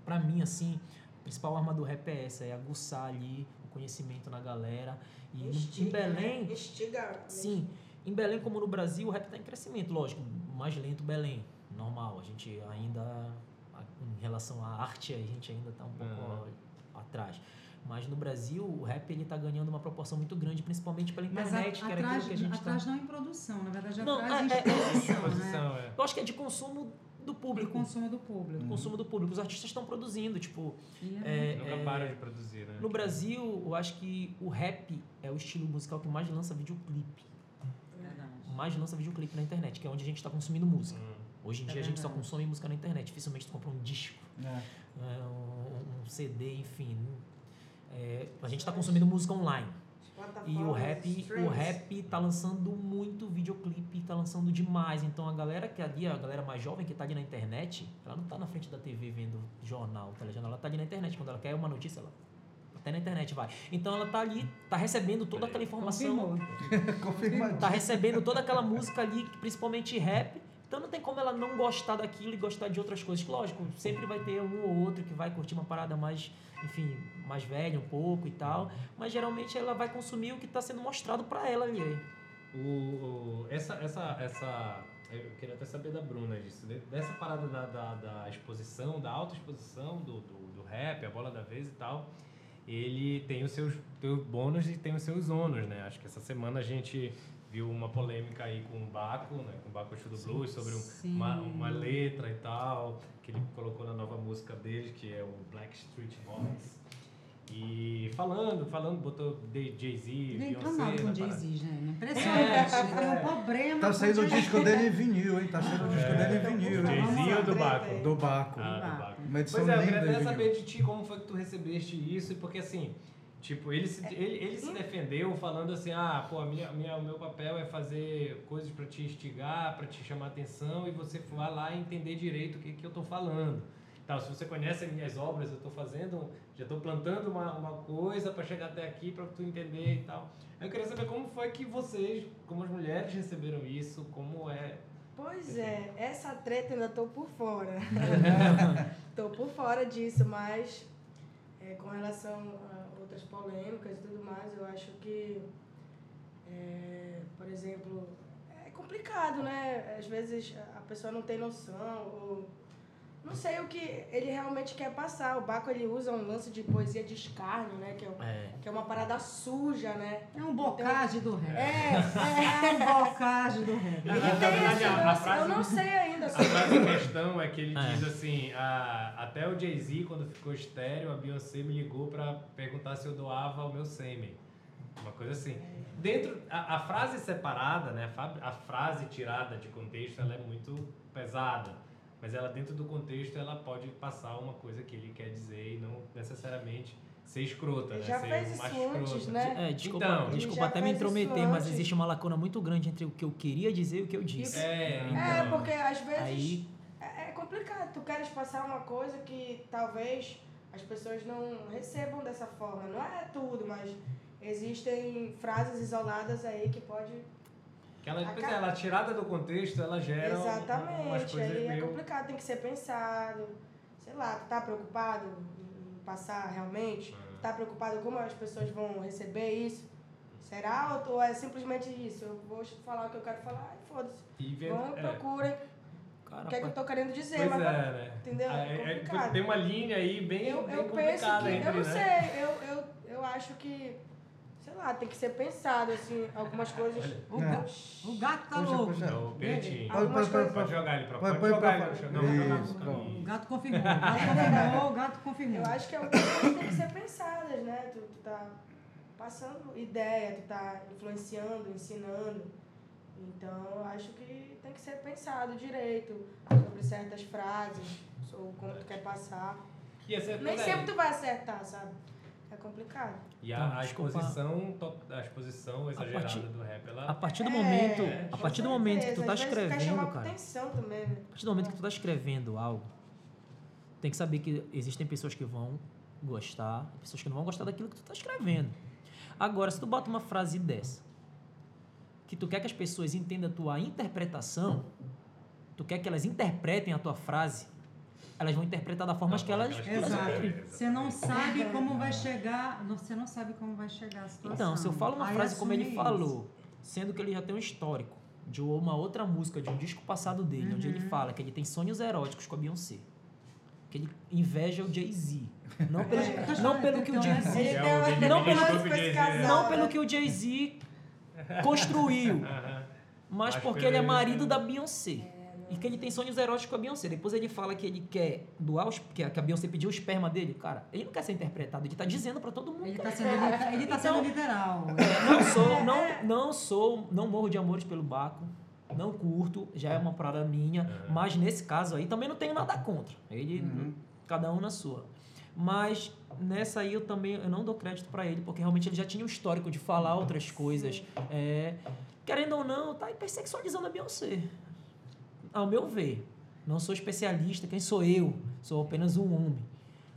pra mim, assim, a principal arma do rap é essa, é aguçar ali o conhecimento na galera. E no- em Instiga, né? Belém, Instiga. sim, em Belém como no Brasil, o rap tá em crescimento, lógico, mais lento Belém, normal. A gente ainda, em relação à arte, a gente ainda tá um pouco ó, atrás. Mas no Brasil, o rap ele tá ganhando uma proporção muito grande, principalmente pela Mas internet, a- que era atrás, aquilo que a gente tá... atrás não em produção, na verdade Não, atrás é- em é- é- exposição, né? Posição, é. Eu acho que é de consumo do O público. consumo do público. Consumo do público. Os artistas estão produzindo, tipo, E é- é, Nunca é, param de produzir, né? no Brasil, eu acho que o rap é o estilo musical que mais lança videoclipe. Verdade. Mais lança videoclipe na internet, que é onde a gente está consumindo música. Hum. Hoje em É dia a gente só verdade. consome música na internet. Dificilmente tu compra um disco, É. é, um, um CD, enfim. É, a gente está consumindo música online. E o rap, o rap tá lançando muito videoclipe, tá lançando demais. Então a galera que ali, a galera mais jovem que tá ali na internet, ela não tá na frente da TV vendo jornal, telejornal, ela tá ali na internet. Quando ela quer uma notícia, ela até na internet vai. Então ela tá ali, tá recebendo toda aquela informação, Confirmou. Confirmadinho. tá recebendo toda aquela música ali, principalmente rap. Então não tem como ela não gostar daquilo e gostar de outras coisas. Lógico, sempre vai ter um ou outro que vai curtir uma parada mais, enfim, mais velha um pouco e tal. Mas geralmente ela vai consumir o que está sendo mostrado para ela ali. O, o- essa, essa, essa. Eu queria até saber da Bruna disso. de- Dessa parada da, da, da exposição, da autoexposição do, do, do rap, a bola da vez e tal. Ele tem os seus, seus bônus e tem os seus ônus, né? Acho que essa semana a gente viu uma polêmica aí com o Baco, né? Com o Baco Show do Blues, sobre um- uma, uma letra e tal, que ele colocou na nova música dele, que é o Black Street Boys. E falando, falando, botou de- Jay-Z, Vem cá Beyoncé mal com Jay-Z, gente. Impressionante. É, Tem um é. problema. Tá saindo o disco dele em vinil, hein? Tá saindo o disco É. dele em vinil. Vamos Jay-Z ou do Baco? Do Baco. Ah, do Baco. Uma edição Pois é, eu queria até saber de ti como foi que tu recebeste isso, porque assim, tipo, ele se, ele, ele se defendeu falando assim, ah, pô, a minha, minha, o meu papel é fazer coisas pra te instigar, pra te chamar atenção e você vai lá e entender direito o que, que eu tô falando. Tal, se você conhece as minhas obras, eu tô fazendo, já tô plantando uma, uma coisa pra chegar até aqui pra tu entender e tal. Eu queria saber como foi que vocês, como as mulheres receberam isso, como é... Pois é, essa treta ainda tô por fora. tô por fora disso, mas é, com relação a outras polêmicas e tudo mais, eu acho que, é, por exemplo, é complicado, né? Às vezes a pessoa não tem noção ou não sei o que ele realmente quer passar. O Baco ele usa um lance de poesia de escárnio, né? Que é, um- É. que é uma parada suja, né? É um bocage do rap. É, é. É um bocage do rap. Na- Ele na tem verdade, esse a- a frase- eu não sei ainda. A sobre frase em questão é que ele É. diz assim: a- até o Jay-Z, quando ficou estéreo, a Beyoncé me ligou pra perguntar se eu doava o meu sêmen. Uma coisa assim. Dentro, a, a frase separada, né, a, a frase tirada de contexto, ela é muito pesada. Mas ela, dentro do contexto, ela pode passar uma coisa que ele quer dizer e não necessariamente ser escrota, né? já ser fez isso macho antes, escroto. né? É, desculpa, Então, desculpa até me intrometer, mas existe uma lacuna muito grande entre o que eu queria dizer e o que eu disse. É, É, então. porque às vezes Aí, é, é complicado. Tu queres passar uma coisa que talvez as pessoas não recebam dessa forma. Não é tudo, mas existem frases isoladas aí que pode. Que ela, pois é, ela tirada do contexto, ela gera um- umas Exatamente. coisas Aí é meio... complicado, tem que ser pensado. Sei lá, tu tá preocupado em passar realmente? Tu tá preocupado como as pessoas vão receber isso? Será ou é simplesmente isso? Eu vou falar o que eu quero falar e foda-se. Vendo, Vão, é. procurem cara, o que é que eu tô querendo dizer. Pois mas é, né? entendeu? Ah, é- é- Complicado. tem uma linha aí bem, Eu, bem eu penso complicada que, entre, eu não né? sei, eu, eu, eu acho que, sei lá, tem que ser pensado, assim, algumas coisas. O, ga- o gato tá Puxa, louco. puxa. É o Peretinho. Pode, pode, coisas- pode, Pode jogar ele pra Põe- pode jogar pra ele chão. fora. O gato confirmou. O gato confirmou. O gato confirmou. Eu acho que algumas coisas têm que ser pensadas, né? Tu, tu tá passando ideia, tu tá influenciando, ensinando. Então, eu acho que tem que ser pensado direito sobre certas frases, ou como tu quer passar. E, Nem é, sempre tu vai acertar, sabe? É complicado. e a, Tá, a exposição, a exposição exagerada partir- do rap, ela... a partir do É, momento, com a partir do momento que tu certeza. tá vezes tu quer escrevendo, cara, atenção também, né? a partir do momento que tu tá escrevendo algo, tem que saber que existem pessoas que vão gostar, e pessoas que não vão gostar daquilo que tu tá escrevendo. Agora, se tu bota uma frase dessa, que tu quer que as pessoas entendam a tua interpretação, tu quer que elas interpretem a tua frase, Elas vão interpretar da forma Da que elas, que elas elas querem. Você não sabe como vai chegar, você não sabe como vai chegar a situação. Então, se eu falo uma Aí frase como ele assume falou, sendo que ele já tem um histórico de uma outra música, de um disco passado dele, onde Uhum. ele fala que ele tem sonhos eróticos com a Beyoncé. Que ele inveja o Jay-Z. Não pelo, É, eu tô não pelo que o então, Jay-Z. É Não pelo- Não né? pelo que o Jay-Z construiu, mas porque ele é pelo- marido da Beyoncé. E que ele tem sonhos eróticos com a Beyoncé. Depois ele fala que ele quer doar, os, que a Beyoncé pediu o esperma dele. Cara, ele não quer ser interpretado, ele tá dizendo pra todo mundo. Ele que tá ele sendo, liter- ele tá Então- sendo literal. Não sou, não, não sou, não morro de amores pelo Baco. Não curto, já é uma parada minha. Mas nesse caso aí também não tenho nada contra. Ele, cada um na sua. Mas nessa aí eu também eu não dou crédito pra ele, porque realmente ele já tinha um histórico de falar outras coisas. É, querendo ou não, tá hipersexualizando a Beyoncé. Ao meu ver. Não sou especialista, quem sou eu? Sou apenas um homem.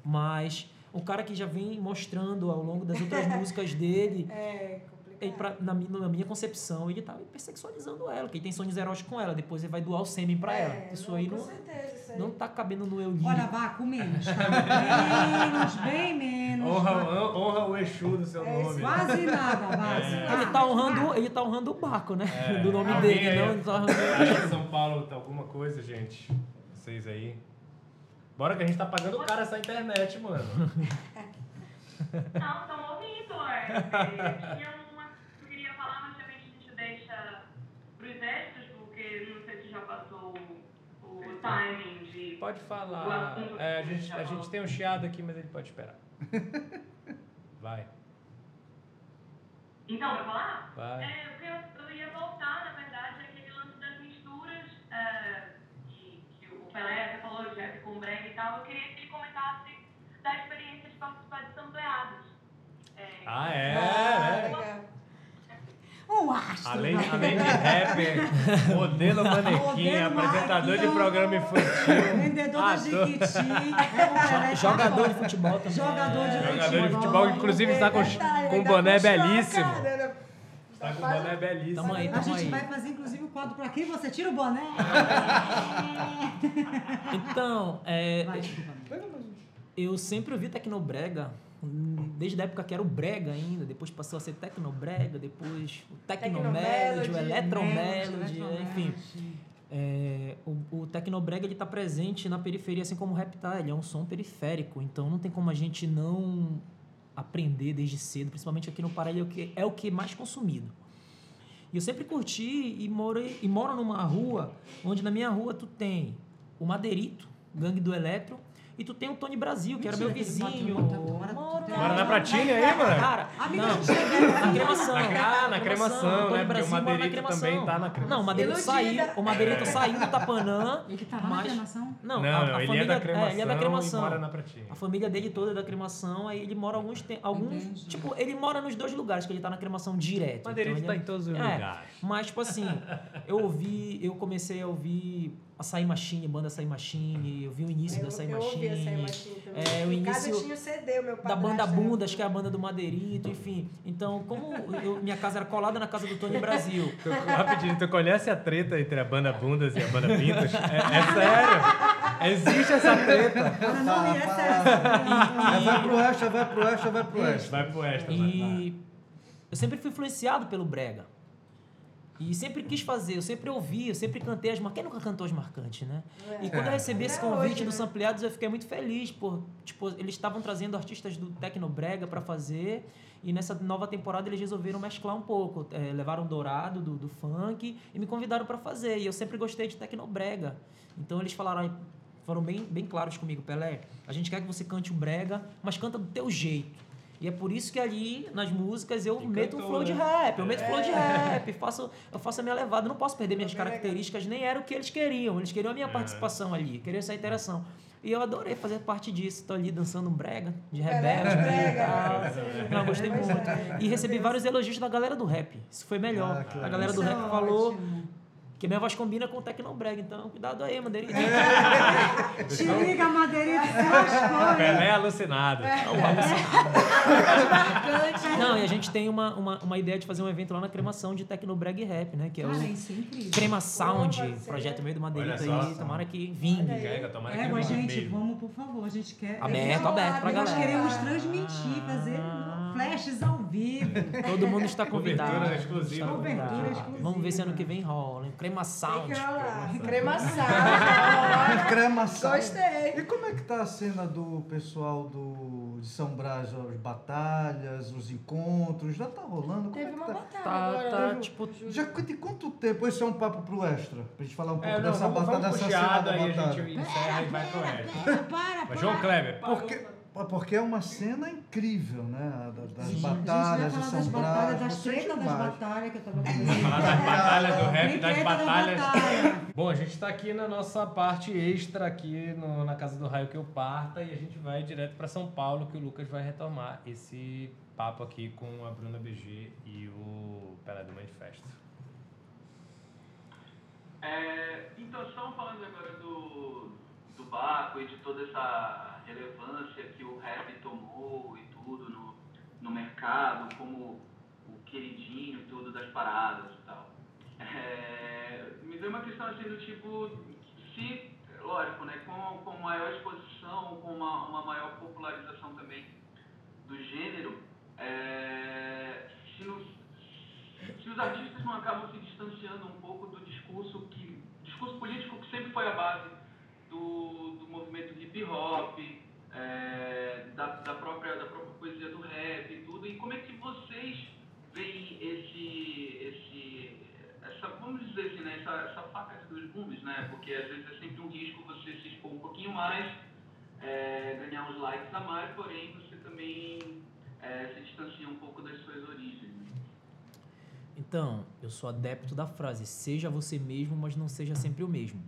Mas o cara que já vem mostrando ao longo das outras músicas dele É ele, pra- na, na minha concepção, ele tava hipersexualizando ela, que ele tem sonhos eróticos com ela, depois ele vai doar o sêmen pra ela. É, Isso não, aí não, certeza. Não tá cabendo no eu. Olha, Baco, menos. tá? Menos, bem menos. Honra, hon- honra o Exu do seu É nome. Quase nada, Baco. É. ele, tá honrando, ele tá honrando o Baco, né? É. Do nome Alguém dele, aí- não, ele tá honrando São Paulo tá alguma coisa, gente? Vocês aí. Bora que a gente tá pagando caro essa internet, mano. Não, estão ouvindo, é. Tinha uma que eu queria falar, mas também a gente deixa pros extras, porque não sei se já passou o, o timing. Pode falar. É, a, gente, já a gente tem um chiado aqui, mas ele pode esperar. Vai, Então, vai falar? vai. É, o que eu, eu ia voltar, na verdade, é aquele lance das misturas é, que, que o Pelé até falou, o Jeff com o Brega e tal. Eu queria que ele comentasse da experiência de participar de sampleados. É, Ah, é, Ah, é. legal. Um astro. Além, além de rapper, modelo manequim, Modelo apresentador de programa infantil, Vendedor da ator, Jiquiti. Jogador de futebol também. Jogador de jogador de futebol. futebol, que inclusive está com, com um boné a belíssimo. cara? Está com um boné belíssimo. Tamo aí, A tamo gente aí. vai fazer, inclusive, o quadro pra quem você tira o boné. Então, é, Vai, desculpa. eu sempre ouvi Tecnobrega, desde a época que era o Brega ainda, depois passou a ser Tecnobrega, depois o Tecnomelody, o Tecnomelody, Electromelody, Melody, enfim. É, o, o Tecnobrega ele tá presente na periferia, assim como o rap tá. Ele é um som periférico, então não tem como a gente não aprender desde cedo, principalmente aqui no Pará, ele é o que, é o que mais consumido. E eu sempre curti e moro, e moro numa rua onde na minha rua tu tem o Madeirito, Gangue do Eletro, e tu tem o Tony Brasil, que era meu Mentira que tu vizinho. mora- na Pratinha aí, mano? Cara, não, na cremação. Ah, na cremação, o Tony né? Porque o Brasil mora na Madeirito cremação. também tá na cremação. Não, o Madeirito saiu, o Madeirito saiu do Tapanã. Ele tá lá na cremação? Não, Não, a, ele família, é da cremação, ele é da cremação. mora na Pratinha. A família dele toda é da cremação, aí ele mora alguns tem, alguns, tipo, ele mora nos dois lugares que ele tá na cremação direto. O Madeirito então tá ele em todos os é, lugares. Mas tipo assim, eu ouvi, eu comecei a ouvir Açaí Machine, banda Açaí Machine, eu vi o início da Eu, Açaí eu ouvi essa Machine. Machine também. É, o Em casa início tinha o CD, o meu da banda era- Bundas, que é a banda do Madeirito, enfim. Então, como eu- minha casa era colada na casa do Tony Brasil. Tu, rapidinho, tu conhece a treta entre a banda Bundas e a banda Pintos? É, é sério. Existe essa treta. Ela não ia ser Aí vai pro extra, vai pro extra, vai pro extra. Vai pro extra, vai. E eu sempre fui influenciado pelo brega. E sempre quis fazer, eu sempre ouvi, eu sempre cantei as marcantes. Quem nunca cantou as marcantes, né? E quando eu recebi esse Até convite hoje, do né? Sampleados, eu fiquei muito feliz por, tipo, eles estavam trazendo artistas do Tecnobrega para fazer. E nessa nova temporada eles resolveram mesclar um pouco. É, levaram o Dourado do, do funk e me convidaram para fazer. E eu sempre gostei de Tecnobrega. Então eles falaram, "Ai, foram bem, bem claros comigo, Pelé. A gente quer que você cante o brega, mas canta do teu jeito. E é por isso que ali nas músicas eu E meto um flow de né? rap, eu meto flow de rap, faço, eu faço a minha levada, não posso perder minhas legal. características, nem era o que eles queriam, eles queriam a minha É. participação ali, queriam essa interação. E eu adorei fazer parte disso, tô ali dançando um brega, de Pelé rebelde, de e brega, tal. né? Não, eu gostei muito. é. E recebi vários elogios da galera do rap, isso foi melhor. Ah, que a galera do é rap falou ótimo. que minha voz combina com o Tecnobrega, então cuidado aí, Madeirito. Te liga, Madeirito, você hein? Pelé alucinado. É. Não, e a gente tem uma, uma, uma ideia de fazer um evento lá na cremação de Tecnobreg Rap, né? Que é Cara, o isso é incrível. Crema Sound, ser. projeto meio do Madeirita aí. Tomara que vingue. Pega, tomara que É, ele mas gente, mesmo. vamos, por favor, a gente quer... Aberto, é, aberto pra Nós galera. queremos transmitir, fazer Ah. Flashes ao vivo. Todo mundo está convidado. Cobertura exclusiva. Cobertura exclusiva. Vamos ver se ano que vem rola. hein? Crema Sound. Fica lá. Crema Cremação. Cremação. Gostei. E como é que tá a cena do pessoal do, de São Brás, as batalhas, os encontros? Já tá rolando? Como Teve é que uma tá? batalha Tá, agora. tá, tipo. Já de quanto tempo? Esse é um papo pro extra. Pra gente falar um pouco É, não, dessa vamos, batalha, vamos dessa cena da aí a batalha. gente encerra e vai pro resto. Para, para, Mas João Kleber, Porque, porque é uma cena incrível, né? Das Sim, batalhas a de São das batalhas, das você tretas das batalhas que eu tava falar das batalhas do rap, das batalhas. batalha. Bom, a gente está aqui na nossa parte extra aqui no- na Casa do Raio que eu parta e a gente vai direto para São Paulo que o Lucas vai retomar esse papo aqui com a Bruna BG e o Pelé do Manifesto. É, então, estamos falando agora do, do Baco e de toda essa relevância que o rap tomou e tudo no, no mercado, como o queridinho tudo das paradas e tal. É, me veio uma questão assim do tipo, se, lógico, né, com, com maior exposição, com uma, uma maior popularização também do gênero, é, se, nos, se os artistas não acabam se distanciando um pouco do discurso que discurso político que sempre foi a base do, do movimento hip hop é, da, da própria da própria poesia do rap e tudo e como é que vocês veem esse esse essa vamos dizer assim né essa, essa faca de dois gumes né porque às vezes é sempre um risco você se expor um pouquinho mais é, ganhar uns likes a mais porém você também é, se distancia um pouco das suas origens? Então, eu sou adepto da frase: seja você mesmo, mas não seja sempre o mesmo.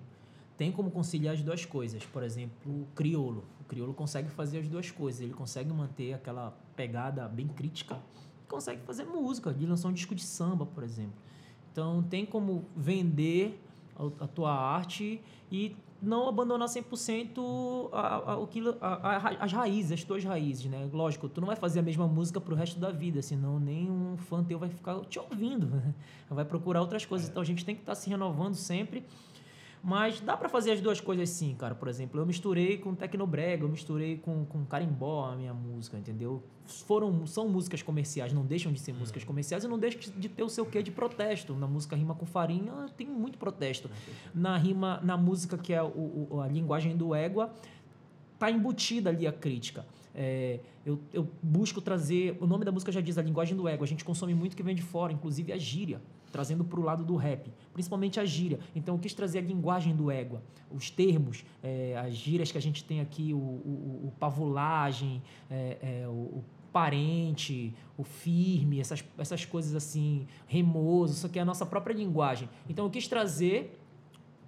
Tem como conciliar as duas coisas. Por exemplo, o criolo. O criolo consegue fazer as duas coisas. Ele consegue manter aquela pegada bem crítica. Consegue fazer música. Ele lançou um disco de samba, por exemplo. Então, tem como vender a, a tua arte e não abandonar 100% a, a, o que, a, as raízes, as tuas raízes, né? Lógico, tu não vai fazer a mesma música pro resto da vida, senão nenhum fã teu vai ficar te ouvindo, né? vai procurar outras coisas. Então a gente tem que estar se renovando sempre. Mas dá pra fazer as duas coisas sim, cara. Por exemplo, eu misturei com Tecnobrega, eu misturei com, com Carimbó a minha música, entendeu? Foram, são músicas comerciais, não deixam de ser músicas comerciais e não deixam de ter o seu quê de protesto. Na música Rima com Farinha tem muito protesto. Na rima, na música que é o, o- a linguagem do égua, tá embutida ali a crítica. É, eu, eu busco trazer. O nome da música já diz a linguagem do ego. A gente consome muito que vem de fora, inclusive a gíria, trazendo para o lado do rap, principalmente a gíria. Então eu quis trazer a linguagem do égua, os termos, é, as gírias que a gente tem aqui, o, o, o pavulagem, é, é, o, o parente, o firme, essas, essas coisas assim, remoso, isso aqui é a nossa própria linguagem. Então eu quis trazer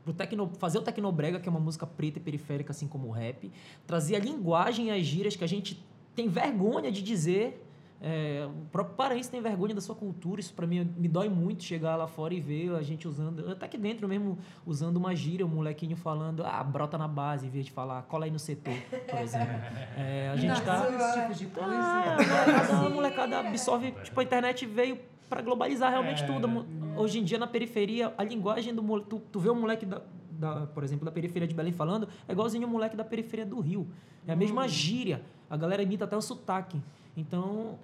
pro tecno, fazer o Tecnobrega, que é uma música preta e periférica, assim como o rap, trazer a linguagem e as gírias que a gente tem vergonha de dizer. É, o próprio paraense tem vergonha da sua cultura, isso pra mim me dói muito chegar lá fora e ver a gente usando, até aqui dentro mesmo, usando uma gíria, um molequinho falando, ah, brota na base, em vez de falar, cola aí no CT, por exemplo. É, a gente tá. Esse tipo de coisa. Ah, a molecada, absorve. Tipo, a internet veio para globalizar realmente É. tudo. Hoje em dia, na periferia, a linguagem do moleque. Tu, tu vê um moleque, da, da- por exemplo, da periferia de Belém falando, é igualzinho o moleque da periferia do Rio. É a mesma gíria. A galera imita até o sotaque. Então, hum,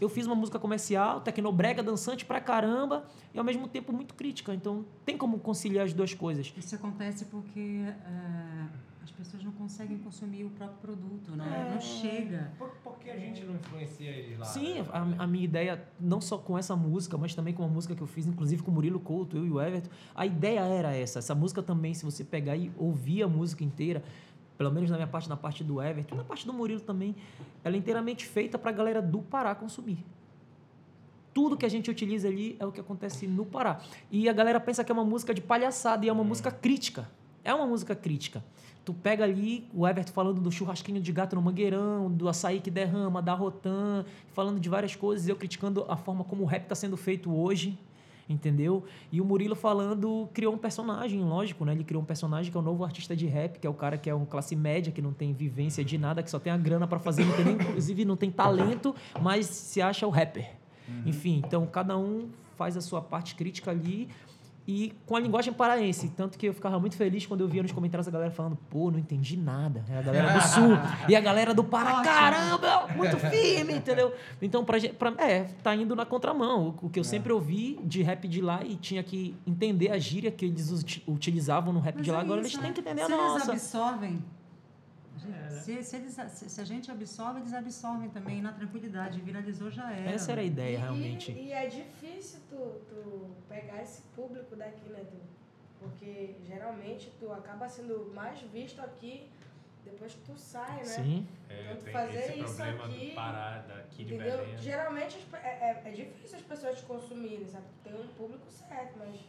eu fiz uma música comercial, tecnobrega, dançante pra caramba, e ao mesmo tempo muito crítica. Então, tem como conciliar as duas coisas. Isso acontece porque é, as pessoas não conseguem consumir o próprio produto, né? É. Não chega. Por, por que a gente não influencia eles lá? Sim, né? a, a minha ideia, não só com essa música, mas também com uma música que eu fiz, inclusive com o Murilo Couto, eu e o Everton, a ideia era essa. Essa música também, se você pegar e ouvir a música inteira, pelo menos na minha parte, na parte do Everton, e na parte do Murilo também, ela é inteiramente feita para a galera do Pará consumir. Tudo que a gente utiliza ali é o que acontece no Pará. E a galera pensa que é uma música de palhaçada, e é uma música crítica. É uma música crítica. Tu pega ali o Everton falando do churrasquinho de gato no mangueirão, do açaí que derrama, da rotan, falando de várias coisas, eu criticando a forma como o rap está sendo feito hoje, entendeu? E o Murilo falando, criou um personagem, lógico, né? Ele criou um personagem que é o novo artista de rap, que é o cara que é um classe média, que não tem vivência de nada, que só tem a grana para fazer, não tem inclusive não tem talento, mas se acha o rapper. Enfim, então cada um faz a sua parte crítica ali e com a linguagem paraense. Tanto que eu ficava muito feliz quando eu via nos comentários a galera falando, pô, não entendi nada. É a galera do Sul. e a galera do Pará, caramba, muito firme, entendeu? Então, pra, pra, é, tá indo na contramão. O, que eu sempre ouvi de rap de lá e tinha que entender a gíria que eles uti- utilizavam no rap Mas de lá, é agora isso, eles né? têm que entender se a eles nossa. É, né? se, se eles, se, se a gente absorve, eles absorvem também na tranquilidade. Viralizou já era. Essa era a ideia, E- realmente. E, é difícil tu, tu pegar esse público daqui, né, tu? Porque geralmente tu acaba sendo mais visto aqui depois que tu sai, né? Sim. É, Então, tu tem fazer esse isso problema aqui, do Pará, daqui de Entendeu? Belém. né? Geralmente é, é, é difícil as pessoas te consumirem, sabe? Tem um público certo, mas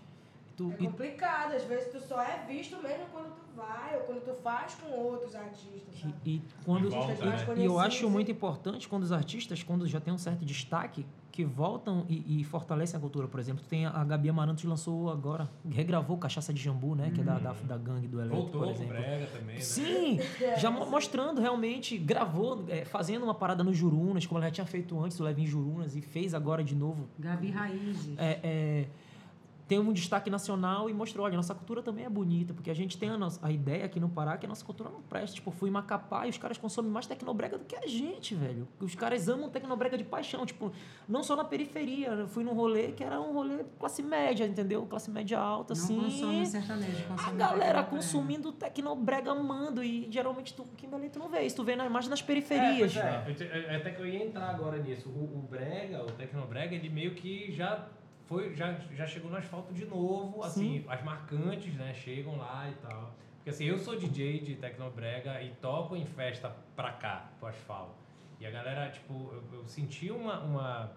Tu, é e complicado. Às vezes tu só é visto mesmo quando tu vai ou quando tu faz com outros artistas, sabe? E, e quando, E volta, e- né? e eu acho muito importante quando os artistas, quando já tem um certo destaque, que voltam e, e fortalecem a cultura. Por exemplo, tem a, a Gabi Amarantos lançou agora, regravou Cachaça de Jambu, né? Que é da, da, da gangue do Eletro, Voltou por exemplo. Brega também, né? Sim, já mo- mostrando realmente, gravou, é, fazendo uma parada no Jurunas, como ela já tinha feito antes, o Levin Jurunas, e fez agora de novo Gabi Raízes. é, é, tem um destaque nacional e mostrou, olha, nossa cultura também é bonita, porque a gente tem a, nossa, a ideia aqui no Pará que a nossa cultura não presta. Tipo, fui em Macapá e os caras consomem mais tecnobrega do que a gente, velho. Os caras amam tecnobrega de paixão, tipo, não só na periferia. Eu fui num rolê que era um rolê classe média, entendeu? Classe média alta, Não assim. consome sertanejo, A consome galera tecnobrega. consumindo tecnobrega amando e geralmente tu, aqui em Belém tu não vê isso, tu vê na, mais nas É, periferias. é. Eu te- eu- até que eu ia entrar agora nisso. O, o Brega, o Tecnobrega, ele meio que já foi, já, já chegou no asfalto de novo, assim, as marcantes, né, chegam lá e tal. Porque assim, eu sou DJ de Tecnobrega e toco em festa pra cá, pro asfalto. E a galera, tipo, eu, eu senti uma, uma,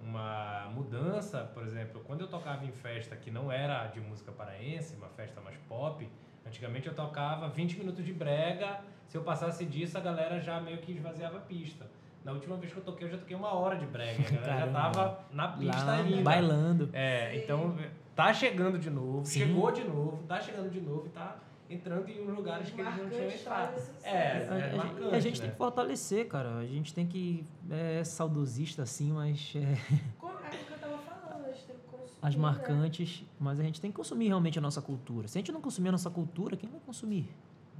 uma mudança, por exemplo, quando eu tocava em festa que não era de música paraense, uma festa mais pop, antigamente eu tocava 20 minutos de brega, se eu passasse disso a galera já meio que esvaziava a pista. Na última vez que eu toquei, eu já toquei uma hora de brega, a galera já tava na pista Lá, ainda. bailando. É, então tá chegando de novo, Sim. chegou de novo, tá chegando de novo e tá entrando em lugares que eles não tinham Marcantes entrado. É, A, é a- marcante, a gente né? tem que fortalecer, cara. A gente tem que. É saudosista, assim, mas. é, Como é o que eu tava falando, a gente tem que consumir. as né? marcantes. Mas a gente tem que consumir realmente a nossa cultura. Se a gente não consumir a nossa cultura, quem vai consumir?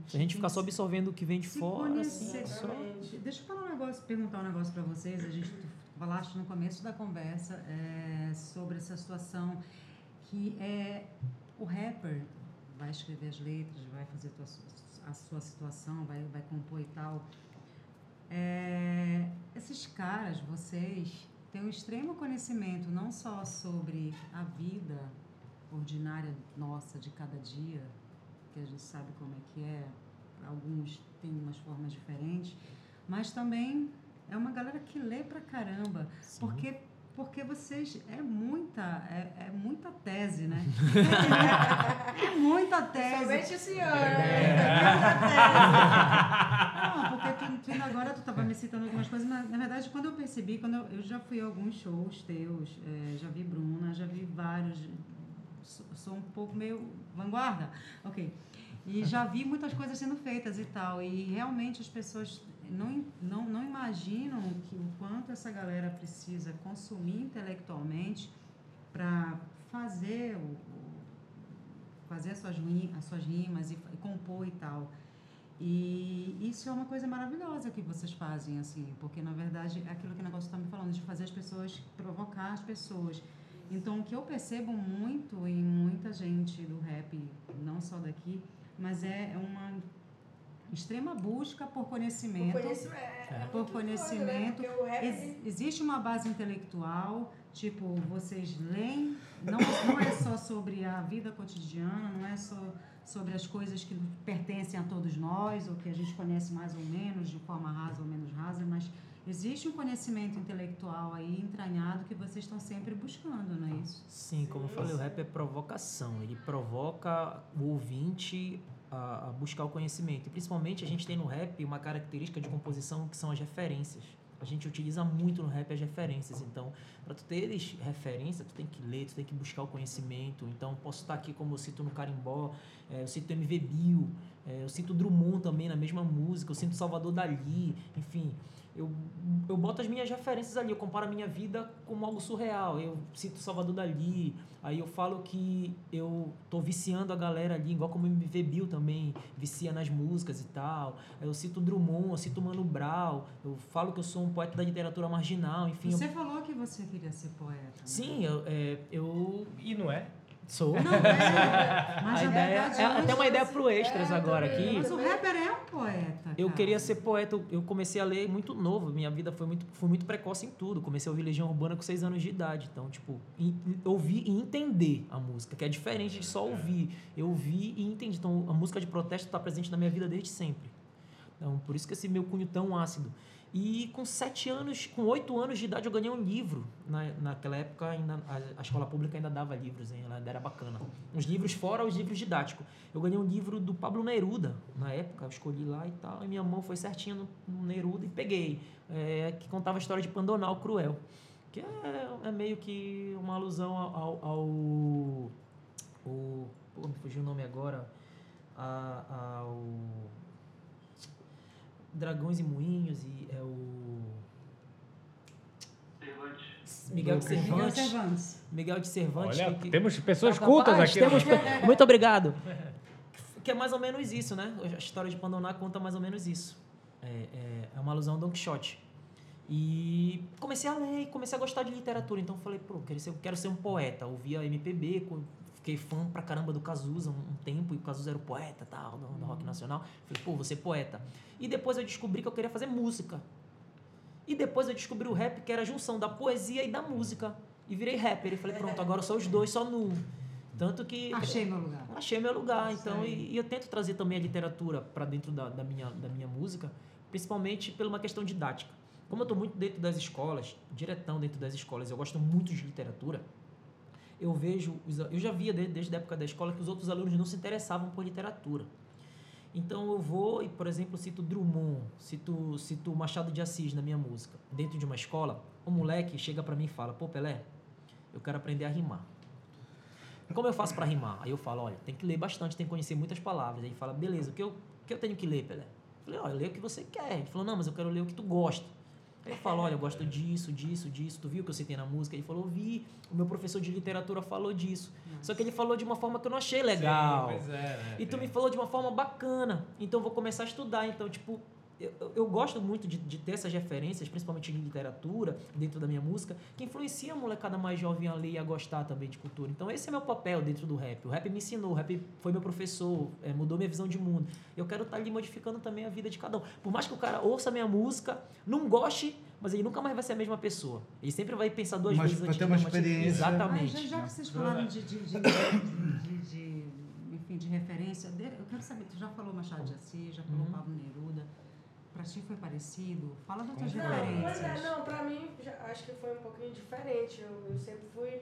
Se a gente ficar só absorvendo o que vem de Se fora, assim, só. Exatamente. Deixa eu falar um negócio, perguntar um negócio para vocês. A gente falaste no começo da conversa é, sobre essa situação que é o rapper vai escrever as letras, vai fazer tua, a sua situação, vai, vai compor e tal. É, esses caras, vocês, têm um extremo conhecimento não só sobre a vida ordinária nossa de cada dia, que a gente sabe como é que é, alguns têm umas formas diferentes, mas também é uma galera que lê pra caramba, porque porque vocês é muita é, é muita tese, né? é muita tese. Somente o senhor. Não, porque tu, tu agora tu estava me citando algumas coisas, mas na verdade quando eu percebi, quando eu, eu já fui a alguns shows teus, eh, já vi Bruna, já vi vários, sou, um pouco meio vanguarda, ok. E já vi muitas coisas sendo feitas e tal, e realmente as pessoas não, não, não imaginam que o quanto essa galera precisa consumir intelectualmente para fazer o, fazer as suas, as suas rimas e, e compor e tal. E isso é uma coisa maravilhosa que vocês fazem, assim, porque na verdade é aquilo que o negócio está me falando, de fazer as pessoas, provocar as pessoas. Então, o que eu percebo muito em muita gente do rap, não só daqui, mas é uma extrema busca por conhecimento. conhecimento é, é Por foda, né? conhecimento, rap, Ex- existe uma base intelectual, tipo, vocês leem, não, não é só sobre a vida cotidiana, não é só sobre as coisas que pertencem a todos nós, ou que a gente conhece mais ou menos, de forma rasa ou menos rasa, mas existe um conhecimento intelectual aí entranhado que vocês estão sempre buscando, não é isso? Sim, como eu falei, o rap é provocação. Ele provoca o ouvinte a, a buscar o conhecimento. E principalmente a gente tem no rap uma característica de composição que são as referências. A gente utiliza muito no rap as referências. Então, para tu teres referência, tu tem que ler, tu tem que buscar o conhecimento. Então, posso estar aqui como eu cito no Carimbó, eh, eu cito MV Bill, É, eu sinto Drummond também na mesma música, eu sinto Salvador Dali, enfim. Eu, eu boto as minhas referências ali, eu comparo a minha vida como algo surreal. Eu cito Salvador Dali, aí eu falo que eu tô viciando a galera ali, igual como o MV Bill também vicia nas músicas e tal. Aí eu cito Drummond, eu cito Mano Brown, eu falo que eu sou um poeta da literatura marginal, enfim. eu- Você falou que você queria ser poeta. né? Sim, eu, é, eu E não é? Sou. Não, é. Mas a a ideia é hoje até uma ideia você- pro extras é, agora aqui. Mas o rapper é um poeta. Eu cara. queria ser poeta, eu comecei a ler muito novo, minha vida foi muito, foi muito precoce em tudo. Comecei a ouvir Legião Urbana com seis anos de idade. Então, tipo, ouvir e entender a música, que é diferente de só ouvir. Eu ouvi e entendi. Então, a música de protesto está presente na minha vida desde sempre. Então, por isso que esse meu cunho tão ácido. E com sete anos, com oito anos de idade, eu ganhei um livro. Na, naquela época, ainda, a, a escola pública ainda dava livros, hein? ela era bacana. Uns livros fora os livros didáticos. Eu ganhei um livro do Pablo Neruda, na época, eu escolhi lá e tal. E minha mão foi certinha no, no Neruda e peguei. É, que contava a história de Pandonal Cruel. Que é, é meio que uma alusão ao. ao, ao o- pô, me fugiu o nome agora. A- ao. Dragões e Moinhos e é o. Cervantes. Miguel de Miguel Cervantes. Miguel de Cervantes. Olha, que- temos pessoas Capaz, cultas aqui. temos né? Muito obrigado. Que é mais ou menos isso, né? A história de Pandoná conta mais ou menos isso. É, é, é uma alusão ao Don Quixote. E comecei a ler e comecei a gostar de literatura. Então falei, pô, quero ser, quero ser um poeta. Ouvia MPB, fiquei fã pra caramba do Cazuza um, um tempo, e o Cazuza era o poeta tal, do, do rock nacional. Falei, pô, vou ser poeta. E depois eu descobri que eu queria fazer música. E depois eu descobri o rap, que era a junção da poesia e da música. E virei rapper. E falei, pronto, agora sou os dois, só nu. Tanto que. Achei meu lugar. Achei meu lugar, então, e, e eu tento trazer também a literatura para dentro da, da, minha, da minha música, principalmente por uma questão didática. Como eu estou muito dentro das escolas, diretão dentro das escolas, eu gosto muito de literatura, eu vejo, os eu já via desde, desde a época da escola que os outros alunos não se interessavam por literatura. Então eu vou e, por exemplo, cito Drummond, cito, cito Machado de Assis na minha música. Dentro de uma escola, o moleque chega para mim e fala: Pô, Pelé, eu quero aprender a rimar. Como eu faço para rimar? Aí eu falo: Olha, tem que ler bastante, tem que conhecer muitas palavras. Aí ele fala: Beleza, o que eu, o que eu tenho que ler, Pelé? Eu falei: Olha, lê o que você quer. Ele falou: Não, mas eu quero ler o que tu gosta. Aí eu falo: Olha, eu gosto disso, disso, disso. Tu viu o que eu citei na música? Ele falou: Vi. O meu professor de literatura falou disso. Só que ele falou de uma forma que eu não achei legal. Sim, pois é, né? E tu me falou de uma forma bacana. Então eu vou começar a estudar. Então, tipo, eu, eu- gosto muito de, de ter essas referências, principalmente de literatura, dentro da minha música, que influencia a molecada mais jovem a ler e a gostar também de cultura. Então, esse é meu papel dentro do rap. O rap me ensinou, o rap foi meu professor, é, mudou minha visão de mundo. Eu quero estar ali modificando também a vida de cada um. Por mais que o cara ouça a minha música, não goste, mas ele nunca mais vai ser a mesma pessoa. Ele sempre vai pensar duas Mas vezes antes ter de uma tomar atitude. experiência. Exatamente. já, já que vocês falaram de, de, de, de- de- enfim, de referência, de- eu quero saber, tu já falou Machado de Assis, já falou Uhum. Pablo Neruda. Pra ti foi parecido? Fala das tuas referências. é, não, pra mim, já, acho que foi um pouquinho diferente. Eu, eu sempre fui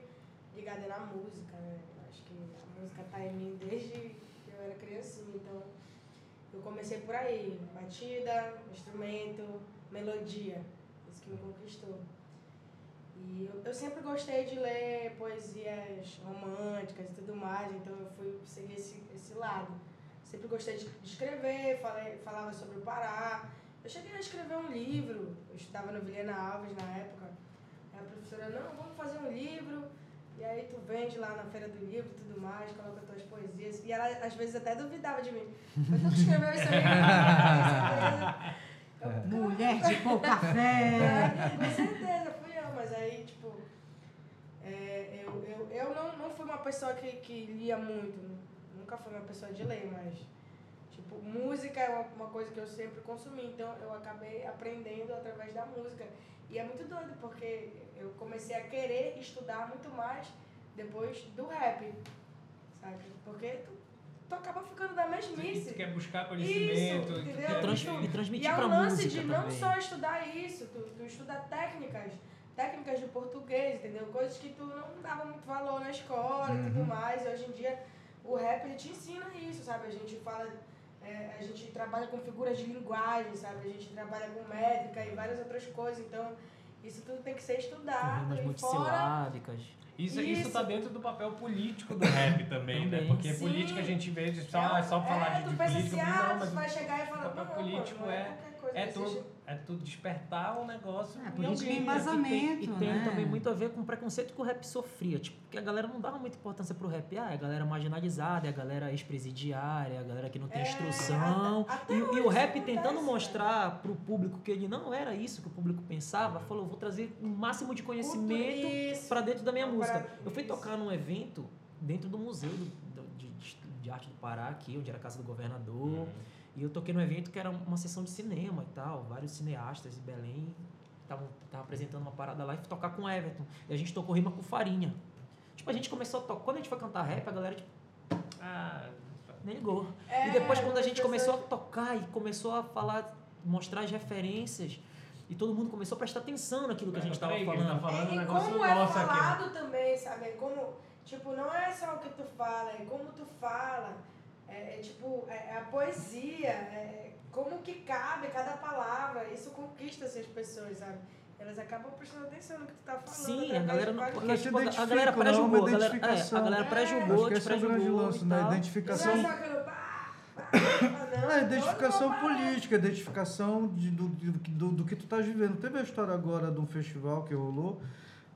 ligada na música, né? Acho que a música tá em mim desde que eu era criancinha, então eu comecei por aí. Batida, instrumento, melodia. Isso que me conquistou. E eu, eu sempre gostei de ler poesias românticas e tudo mais, então eu fui seguir esse, esse lado. Sempre gostei de de escrever, falei, falava sobre o Pará. Eu cheguei a escrever um livro, eu estudava no Vilhena Alves na época. Aí a professora, não, vamos fazer um livro, e aí tu vende lá na feira do livro e tudo mais, coloca tuas poesias. E ela às vezes até duvidava de mim. Mas tu escreveu isso aí? Eu, Mulher de pôr café. é, com certeza, fui eu, mas aí, tipo, é, eu, eu, eu não, não fui uma pessoa que, que lia muito, nunca fui uma pessoa de ler, mas, tipo, música é uma, uma coisa que eu sempre consumi, então eu acabei aprendendo através da música. E é muito doido, porque eu comecei a querer estudar muito mais depois do rap, sabe? Porque tu, tu acaba ficando da Tu mesmice. quer buscar conhecimento. Isso, tu entendeu? quer- Trans- e transmitir E é um lance de não também. só estudar isso, tu, tu estuda técnicas, técnicas de português, entendeu? Coisas que tu não dava muito valor na escola e tudo mais. E hoje em dia o rap ele te ensina isso, sabe? A gente fala, é, a gente trabalha com figuras de linguagem, sabe? A gente trabalha com métrica e várias outras coisas. Então isso tudo tem que ser estudado. Rimas e fora. Isso, isso. Isso. tá dentro do papel político do rap também, né? Também. Porque Sim. política a gente vê de só, É, só falar é, de, tu de pensa política, assim, não, ah, mas tu vai chegar e falar, o papel não, político não é, qualquer coisa é, tu, jeito. É tu despertar um negócio É, política alguém, é né? embasamento. E tem, e tem né? também muito a ver com o preconceito que o rap sofria. Tipo, porque a galera não dava muita importância pro rap. Ah, é a galera marginalizada, é a galera ex-presidiária, é a galera que não tem É, instrução. até- até e, e o rap tentando mostrar pro público que ele não era isso que o público pensava, falou, vou trazer o máximo de conhecimento Isso. para dentro da minha música. Eu fui isso. tocar num evento dentro do Museu do- do- de, de- de Arte do Pará, aqui, onde era a Casa do Governador. E eu toquei num evento que era uma sessão de cinema e tal. Vários cineastas de Belém estavam apresentando uma parada lá e fui tocar com o Everton. E a gente tocou rima com farinha. Tipo, a gente começou a tocar. Quando a gente foi cantar rap, a galera, tipo, Ah, nem ligou. É, e depois, quando a gente começou a tocar e começou a falar, mostrar as referências, e todo mundo começou a prestar atenção naquilo que a gente estava falando. tá falando um e negócio como é nosso aqui. né? falado também, sabe? Como, tipo, não é só o que tu fala, é como tu fala. É, é tipo, é, é a poesia, é como que cabe cada palavra. Isso conquista essas pessoas, sabe? Elas acabam prestando atenção no que tu tá falando. Sim, a através galera de não. Porque, tipo, a- a galera não é pré-julgou. A galera, é, identificação. a galera É, pré-julgou, Acho que te esse é o grande pré-julgou. lance, e né? Não Identificação. é pá, não, É, identificação política, identificação de, do, do, do, do que tu estás vivendo. Teve a história agora de um festival que rolou,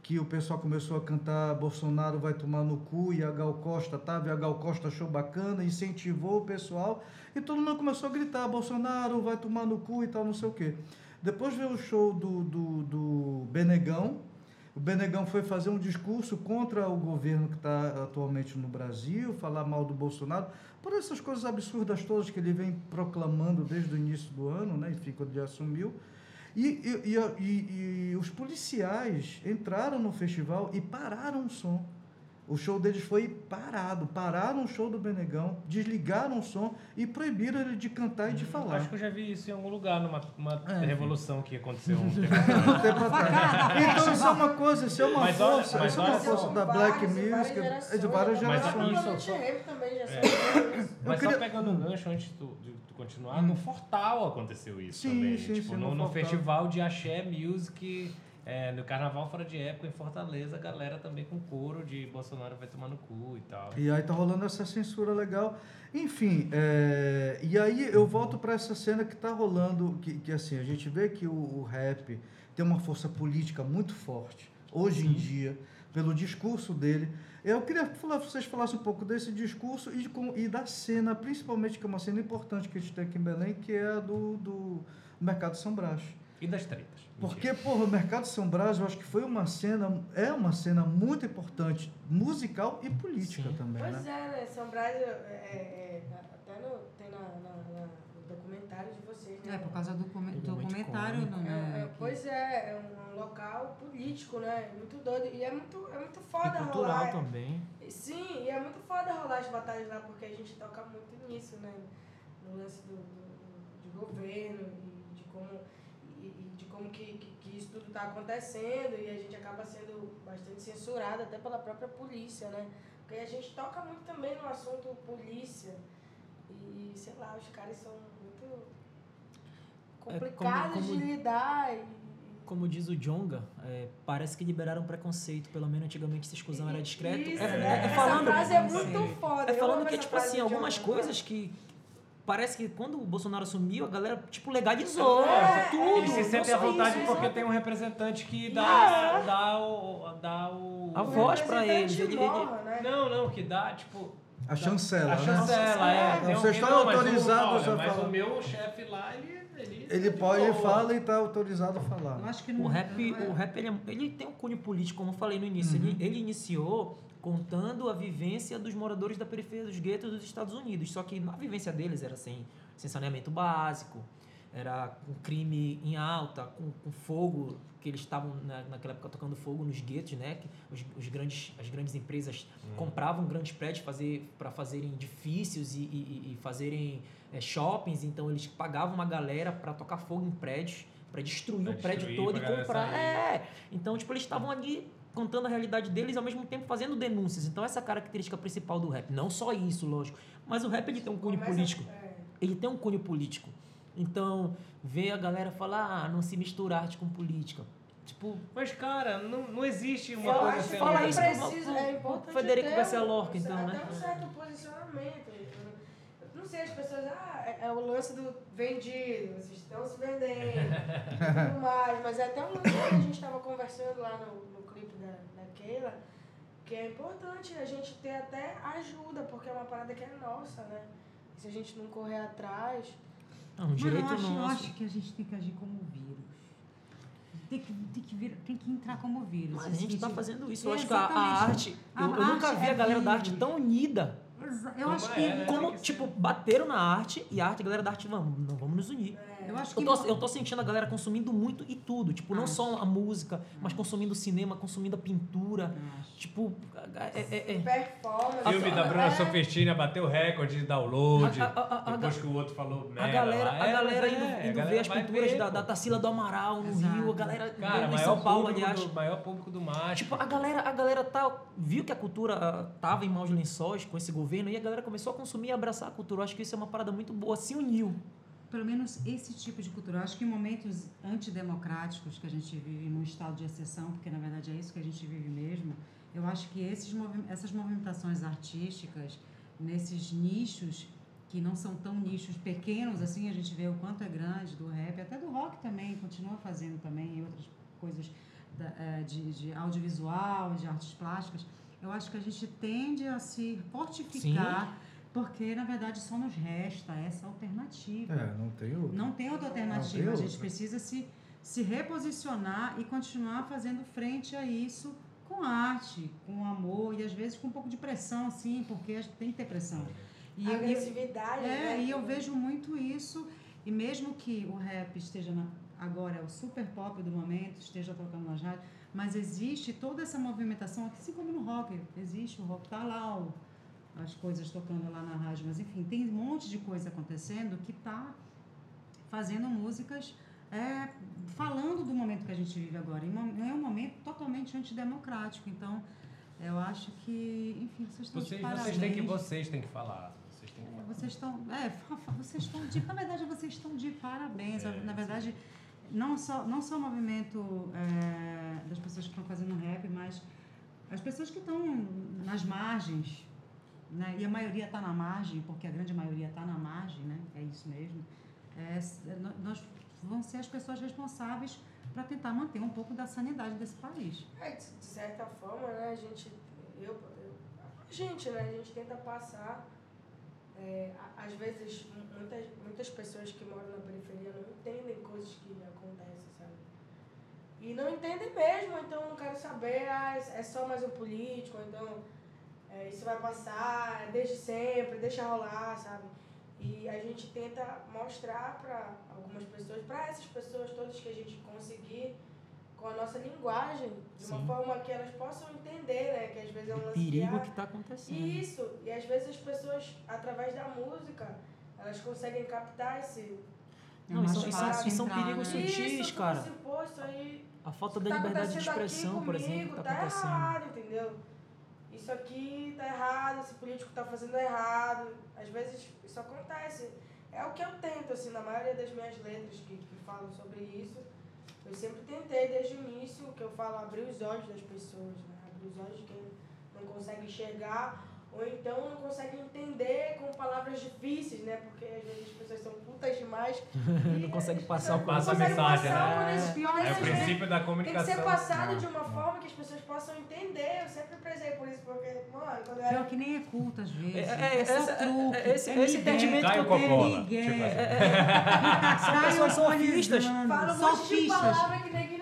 que o pessoal começou a cantar Bolsonaro vai tomar no cu e a Gal Costa tava, e a Gal Costa achou bacana, incentivou o pessoal, e todo mundo começou a gritar, Bolsonaro vai tomar no cu e tal, não sei o quê. Depois veio o show do, do, do Benegão, o Benegão foi fazer um discurso contra o governo que está atualmente no Brasil, falar mal do Bolsonaro, por essas coisas absurdas todas que ele vem proclamando desde o início do ano, né? enfim, quando ele assumiu. E, e, e, e- e os policiais entraram no festival e pararam o som. O show deles foi parado. Pararam o show do Benegão, desligaram o som e proibiram ele de cantar e de falar. Acho que eu já vi isso em algum lugar, numa uma É, revolução que aconteceu um tempo Um tempo atrás. Então isso é uma coisa, isso é uma Mas força, mas isso é uma força da Black Music, é de várias Mas gerações. isso- Rap também já É. Mas queria- só pegando um gancho antes de tu, de tu continuar, no Fortal aconteceu isso Sim, também. sim, tipo, sim, no, no no festival de Axé Music, é, no Carnaval Fora de Época em Fortaleza, a galera também com coro de Bolsonaro vai tomar no cu e tal. E aí tá rolando essa censura legal. Enfim, é, e aí eu volto para essa cena que tá rolando, que, que assim, a gente vê que o, o rap tem uma força política muito forte, hoje em dia, pelo discurso dele. Eu queria falar, vocês falassem um pouco desse discurso e, de como- e da cena, principalmente, que é uma cena importante que a gente tem aqui em Belém, que é a do, do Mercado São Brás. E das tretas. Porque, porra, o Mercado São Brás, eu acho que foi uma cena, é uma cena muito importante, musical e política Sim. também, Pois né? é, né? São Brás, é, é, é, até no, tem na, na- na- no né? É, por causa do Tudo muito documentário, não É, é? é, pois é, é um local político, né? Muito doido. E é muito, é muito foda E cultural rolar. também. Sim, e é muito foda rolar as batalhas lá, porque a gente toca muito nisso, né? No lance do, do- de governo e de como, e, e de como que, que, que isso tudo está acontecendo e a gente acaba sendo bastante censurado até pela própria polícia, né? Porque a gente toca muito também no assunto polícia e, sei lá, os caras são muito complicados como- de lidar e, Como diz o Jonga, é, parece que liberaram preconceito. Pelo menos antigamente esse exclusão era discreto. Isso, é, né? é- é Essa falando, frase é muito foda. é falando que, essa tipo assim, algumas Jonga. coisas que. Parece que quando o Bolsonaro assumiu, a galera, tipo, legalizou. É, tudo. Eles se não sentem à vontade isso, porque tem um representante que dá, dá o. Dá o A O voz pra eles, ele- ele- né? Não, não, que dá, tipo. A chancela, A né? chancela, é. Não, Tem vocês um- estão mas autorizados a Mas falar. o meu chefe lá, ele. Ele, Ele de pode, ele fala e está autorizado a falar. Eu acho que O não rap, não é- o rap ele, é- ele tem um cunho político, como eu falei no início. Ele, ele iniciou contando a vivência dos moradores da periferia dos guetos dos Estados Unidos. Só que na vivência deles era sem, sem saneamento básico, era com crime em alta, com, com fogo, que eles estavam na, naquela época tocando fogo nos guetos, né? Que os, os grandes, as grandes empresas compravam grandes prédios fazer, para fazerem edifícios e, e- e fazerem é, shoppings, então eles pagavam uma galera para tocar fogo em prédios, para destruir Pra o prédio todo e comprar. É, então, tipo, eles estavam ali contando a realidade deles ao mesmo tempo fazendo denúncias. Então, essa é a característica principal do rap. Não só isso, lógico. Mas o rap ele tem um cunho Começa- político. é. Ele tem um cunho político. Então, ver a galera falar, ah, não se mistura arte com política. Tipo, Mas, cara, não, não existe uma Eu coisa sem fala a isso precisa, pro- é importante Federico Garcia Lorca, então, até né? um certo posicionamento. Eu não sei, as pessoas, ah, é, é o lance do vendido, vocês estão se vendendo e tudo mais, mas é até um lance que a gente estava conversando lá no, no clipe da, da Keila, que é importante a gente ter até ajuda, porque é uma parada que é nossa, né? E se a gente não correr atrás, não, um Mas direito eu acho, eu nosso. acho que a gente tem que agir como vírus. Tem que, tem que, vir, tem que entrar como vírus. Mas a gente tá Tipo, fazendo isso. Eu acho que a, a arte. A Eu, eu nunca vi a é galera da arte tão unida. exa- Eu Como acho é, que. né? Como, Tem que tipo, bateram na arte e a arte, a galera da arte, vamos, não, vamos nos unir. Eu acho que. Eu tô, eu tô sentindo a galera consumindo muito e tudo. Tipo, não Acho. só a música, mas consumindo cinema, consumindo a pintura. Acho. Tipo, é, é, é- performance. Filme da Bruna é, Sofistina bateu recorde de download. A- a- a- a- depois que o outro falou A merda galera, lá. a É, galera indo, é, a indo galera ver as pinturas ver, da, da Tarsila do Amaral no Exato. Rio, a galera Cara, em maior São Paulo, aliás. do, maior público do macho. Tipo, a galera, a galera tá, viu que a cultura ah, tava em maus lençóis com esse governo e a galera começou a consumir e abraçar a cultura. Eu acho que isso é uma parada muito boa, se uniu. Pelo menos esse tipo de cultura. Eu acho que em momentos antidemocráticos que a gente vive num estado de exceção, porque na verdade é isso que a gente vive mesmo, eu acho que esses, essas movimentações artísticas, nesses nichos que não são tão nichos pequenos assim, a gente vê o quanto é grande do rap, até do rock também, continua fazendo também e outras coisas eh, de, de audiovisual, de artes plásticas. Eu acho que a gente tende a se fortificar, porque na verdade só nos resta essa alternativa. É, não tem outro. Não tem outra Não tem alternativa. a gente outra. precisa se, se reposicionar e continuar fazendo frente a isso com arte, com amor e às vezes com um pouco de pressão, assim, porque a gente tem que ter pressão. E eu, e eu- agressividade, é, né? e eu vejo muito isso, e mesmo que o rap esteja na- agora, é o super pop do momento, esteja tocando nas rádios, mas existe toda essa movimentação, assim como no rock, existe o rock, tá lá o, as coisas tocando lá na rádio, mas enfim, tem um monte de coisa acontecendo que tá fazendo músicas é, falando do momento que a gente vive agora. E mo- é um momento totalmente antidemocrático, então eu acho que, enfim, vocês estão Vocês, de parabéns. vocês, têm que, vocês têm que falar. Vocês têm que falar. Vocês estão, é, vocês estão de, na verdade vocês estão de parabéns. É, na verdade, não só não só o movimento é, das pessoas que estão fazendo rap, mas as pessoas que estão nas margens, né? E a maioria está na margem, porque a grande maioria está na margem, né? É isso mesmo. É, no- nós vamos ser as pessoas responsáveis para tentar manter um pouco da sanidade desse país. É, de certa forma, né, a gente, eu, eu- a gente, né, a gente tenta passar, é, a- às vezes, mu- muitas, muitas pessoas que moram na periferia não entendem coisas que acontecem, sabe? E não entendem mesmo, então não quero saber, ah, é só mais um político, ou então é, isso vai passar, é desde sempre, deixa rolar, sabe? E a gente tenta mostrar para algumas pessoas, para essas pessoas todas que a gente conseguir, com a nossa linguagem, de uma Sim. forma que elas possam entender, né? Que às vezes é um Perigo ah, que tá acontecendo. Isso, e às vezes as pessoas, através da música, elas conseguem captar esse. É Não, isso- isso- fácil isso são entrar, perigos né? sutis, isso, cara. Isso aí A falta da tá liberdade de acontecendo aqui expressão, por comigo, exemplo, tá tá acontecendo. errado, entendeu? Isso aqui tá errado, esse político tá fazendo errado. Às vezes isso acontece. É o que eu tento, assim, na maioria das minhas letras que, que falam sobre isso. Eu sempre tentei, desde o início, que eu falo, abrir os olhos das pessoas, né? Abrir os olhos de quem não consegue enxergar ou então não consegue entender com palavras difíceis, né? Porque às vezes as pessoas são putas demais. e Não consegue as passar o Passa a mensagem, né? É, É o veem princípio da tem que comunicação. ser passado Não, de uma forma que as pessoas possam entender. Eu sempre prezei por isso, porque, mano, quando eu Pior era. que nem é culto às vezes. É, É, é, só essa- é, truque. é, esse- é esse entendimento Caio que eu tenho. Tipo assim. São pessoas sofistas. Fala um Só monte de fichas. palavra que ninguém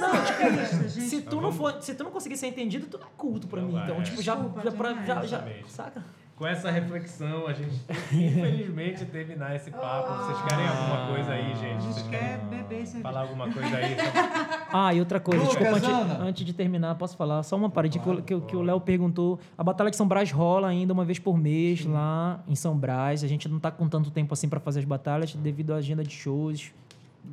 não nada. Sofista, gente. Se tu, não for, se tu não conseguir ser entendido, tu não é culto pra Não mim. vai, Então, é. tipo, já, Desculpa, já, pra- já, já, saca? Com essa reflexão, a gente tem que, infelizmente, terminar esse papo. Vocês querem alguma coisa aí, A gente? Vocês gente querem quer beber falar alguma coisa aí? Ah, e outra coisa, Lucas, desculpa, antes, antes de terminar, posso falar só uma paradinha que o- que, o- que o. Léo perguntou. A Batalha de São Brás rola ainda uma vez por mês lá em São Brás. A gente não tá com tanto tempo assim para fazer as batalhas devido à agenda de shows.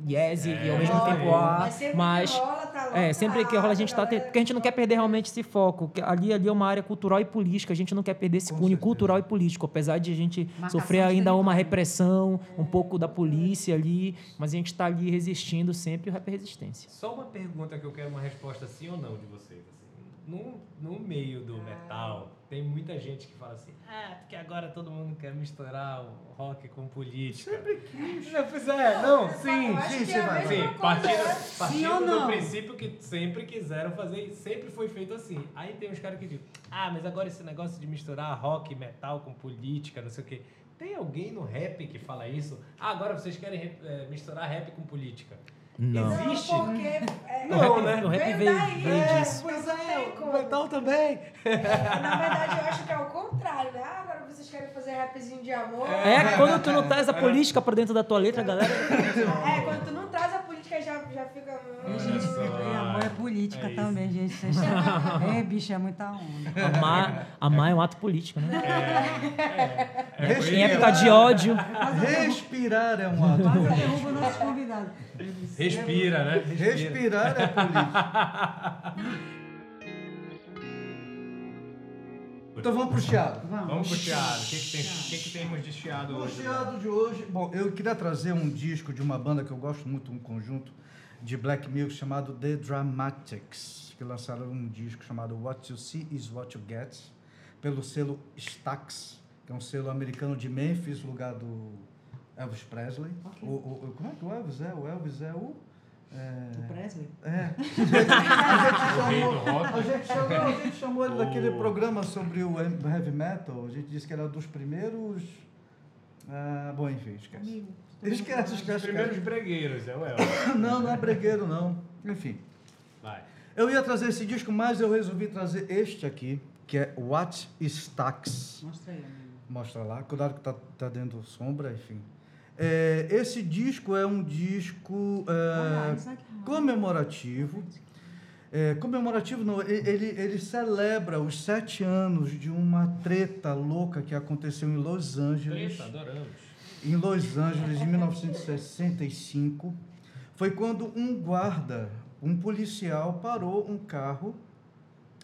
Yes e- e ao É, mesmo tempo rola. A, Mas sempre mas que rola, tá é, sempre que rola a gente está porque a gente não quer perder realmente esse foco, que ali ali é uma área cultural e política, a gente não quer perder esse Com cunho certeza. cultural e político, apesar de a gente Marcação sofrer ainda uma repressão, um pouco da polícia ali, mas a gente está ali resistindo sempre, o rap é resistência. Só uma pergunta que eu quero uma resposta sim ou não de vocês. No, no meio do metal, tem muita gente que fala assim: ah, porque agora todo mundo quer misturar o rock com política. Sempre quis. Não, pois é, não, sim. Acho sim, que você é Sim, partindo, né? Sim partindo ou do não? princípio que sempre quiseram fazer, e sempre foi feito assim. Aí tem uns caras que dizem, ah, mas agora esse negócio de misturar rock e metal com política, não sei o quê. Tem alguém no rap que fala isso? Ah, agora vocês querem eh, misturar rap com política. Não. Não, Existe? porque... É, O rap, né? o rap Vem veio, daí, veio é. disso. Pois Não é, o metal também. Na verdade, eu acho que é o contrário, né? Ah, agora vocês querem fazer rapzinho de amor. É, quando tu não traz a política pra dentro da tua letra, a galera. É, quando tu não traz a política, já, já fica... hum. É política É isso. também, gente. Vocês... é, bicho, é muita onda. Amar, amar é um ato político, né? É, por Em isso- época de ódio. Respirar é um ato. Quase derruba nossos convidados. Respira, né? Respirar é política. Então vamos pro chiado. Vamos. Vamos pro chiado. O que, que, tem, o que, que temos de chiado O hoje? chiado de hoje. Bom, eu queria trazer um disco de uma banda que eu gosto muito, um conjunto de black music chamado The Dramatics, que lançaram um disco chamado What You See Is What You Get, pelo selo Stax, que é um selo americano de Memphis, lugar do Elvis Presley. Ok. O, o- o- como é que o Elvis é? O Elvis é o. é, O Presley? É. A gente chamou, a gente chamou, a gente chamou ele daquele programa sobre o heavy metal. A gente disse que era dos primeiros. Ah, bom, enfim, esquece. Amigo. Esquece, Os esquece. primeiros esquece. bregueiros, é o Elvis. Não, não é bregueiro, não. Enfim. Vai. Eu ia trazer esse disco, mas eu resolvi trazer este aqui, que é What Stacks. Mostra aí, amigo. Mostra lá, cuidado que tá, tá dentro sombra, enfim. É, esse disco é um disco é, que- comemorativo. É, comemorativo não, ele, ele celebra os sete anos de uma treta louca que aconteceu em Los Angeles Treta, adoramos. Em Los Angeles em 1965 foi quando um guarda, um policial, parou um carro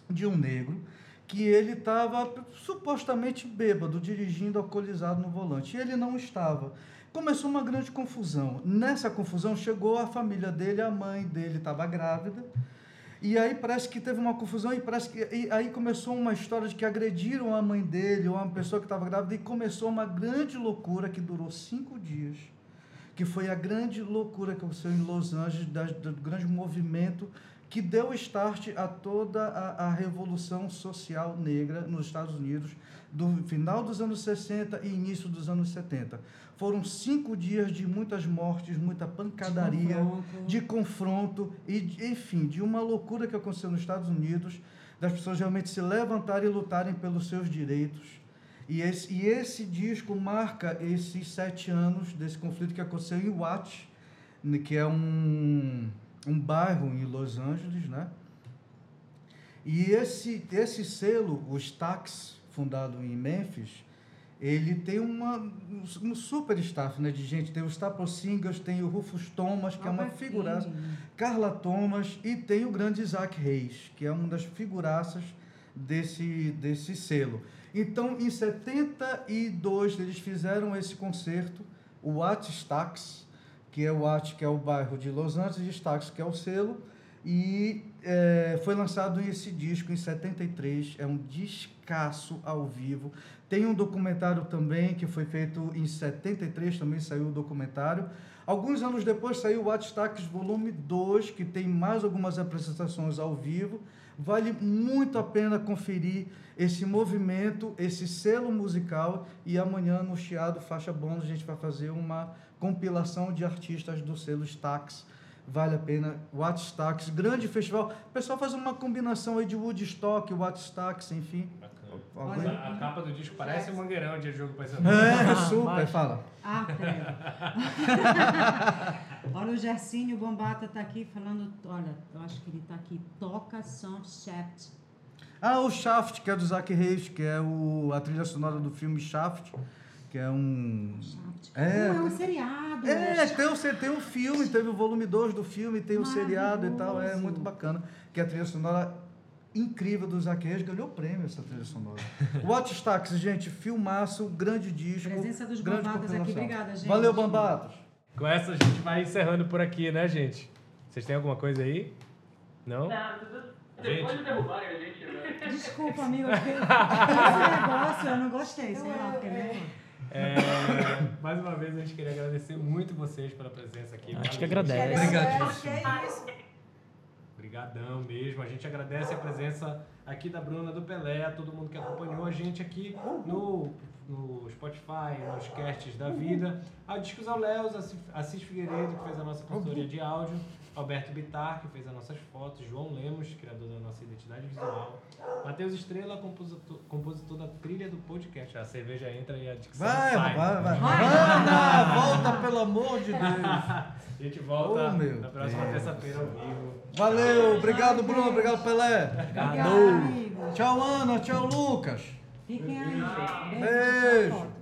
de um negro que ele estava supostamente bêbado, dirigindo alcoolizado no volante. E ele não estava. Começou uma grande confusão. Nessa confusão chegou a família dele, a mãe dele estava grávida. E aí parece que teve uma confusão e parece que e aí começou uma história de que agrediram a mãe dele ou uma pessoa que estava grávida e começou uma grande loucura que durou cinco dias, que foi a grande loucura que aconteceu em Los Angeles, do grande movimento que deu start a toda a, a revolução social negra nos Estados Unidos do final dos anos 60 e início dos anos 70. Foram cinco dias de muitas mortes, muita pancadaria confronto. de confronto e, de- enfim, de uma loucura que aconteceu nos Estados Unidos, das pessoas realmente se levantarem e lutarem pelos seus direitos. E esse, e esse disco marca esses sete anos desse conflito que aconteceu em Watts, né, que é um, um bairro em Los Angeles, né? E esse, esse selo, o Stax, fundado em Memphis, ele tem uma, um super staff né, de gente. Tem o Staple Singers, tem o Rufus Thomas, que é uma Albert figuraça. King. Carla Thomas e tem o grande Isaac Reis, que é uma das figuraças desse, desse selo. Então, em 72, eles fizeram esse concerto, o Wat Stax, que é o Wat, que é o bairro de Los Angeles, Stax, que é o selo, e é, foi lançado esse disco em 73, é um descasso ao vivo. Tem um documentário também que foi feito em 73, também saiu o documentário. Alguns anos depois saiu o Stacks Volume 2, que tem mais algumas apresentações ao vivo. Vale muito a pena conferir esse movimento, esse selo musical. E amanhã no Chiado Faixa Bônus a gente vai fazer uma compilação de artistas do selo Stax. Vale a pena. What Stax, grande festival. O pessoal faz uma combinação aí de Woodstock, What Stax, enfim. Bacana. Alguém- A, a capa do disco parece um mangueirão de jogo pra É, super, mas- fala. Ah, peraí. olha, o Gersinho Bombata tá aqui falando. Olha, eu acho que ele tá aqui. Toca Sound Shaft. Ah, o Shaft, que é do Zack Reis, que é o, a trilha sonora do filme Shaft, que é um. É, É, um, é um seriado. é, tem um, tem um filme, teve o volume 2 do filme, tem o seriado e tal, é muito bacana. Que é a trilha sonora incrível do Isaac Reis ganhou prêmio essa trilha sonora. Watch Taxi, gente, filmaço, grande disco. Presença dos grande Bambatas aqui, obrigada, gente. Valeu, Bambatos. Com essa a gente vai encerrando por aqui, né, gente? Vocês têm alguma coisa aí? Não? Não, tudo... Depois de derrubarem a gente, né? Desculpa, amigo, esse negócio eu não gostei, sei lá, porque né? É, mais uma vez a gente queria agradecer muito vocês pela presença aqui. A gente que agradece. Obrigadíssimo. Que isso? Obrigadão mesmo. A gente agradece a presença aqui da Bruna do Pelé, todo mundo que acompanhou a gente aqui no, no Spotify, nos casts da vida. A Discos ao Assis- Assis Figueiredo, que fez a nossa consultoria de áudio. Alberto Bitar, que fez as nossas fotos. João Lemos, criador da nossa identidade visual. Matheus Estrela, compositor, compositor da trilha do podcast. A cerveja entra e a dicção Vai, sai. vai, vai. Ana, volta, pelo amor de Deus. A gente volta Oh, meu na próxima terça-feira ao vivo. Valeu, obrigado, Bruno, obrigado, Pelé. Obrigada, amigo. Tchau, Ana, tchau, Lucas. Fiquem aí. Beijo. Foto.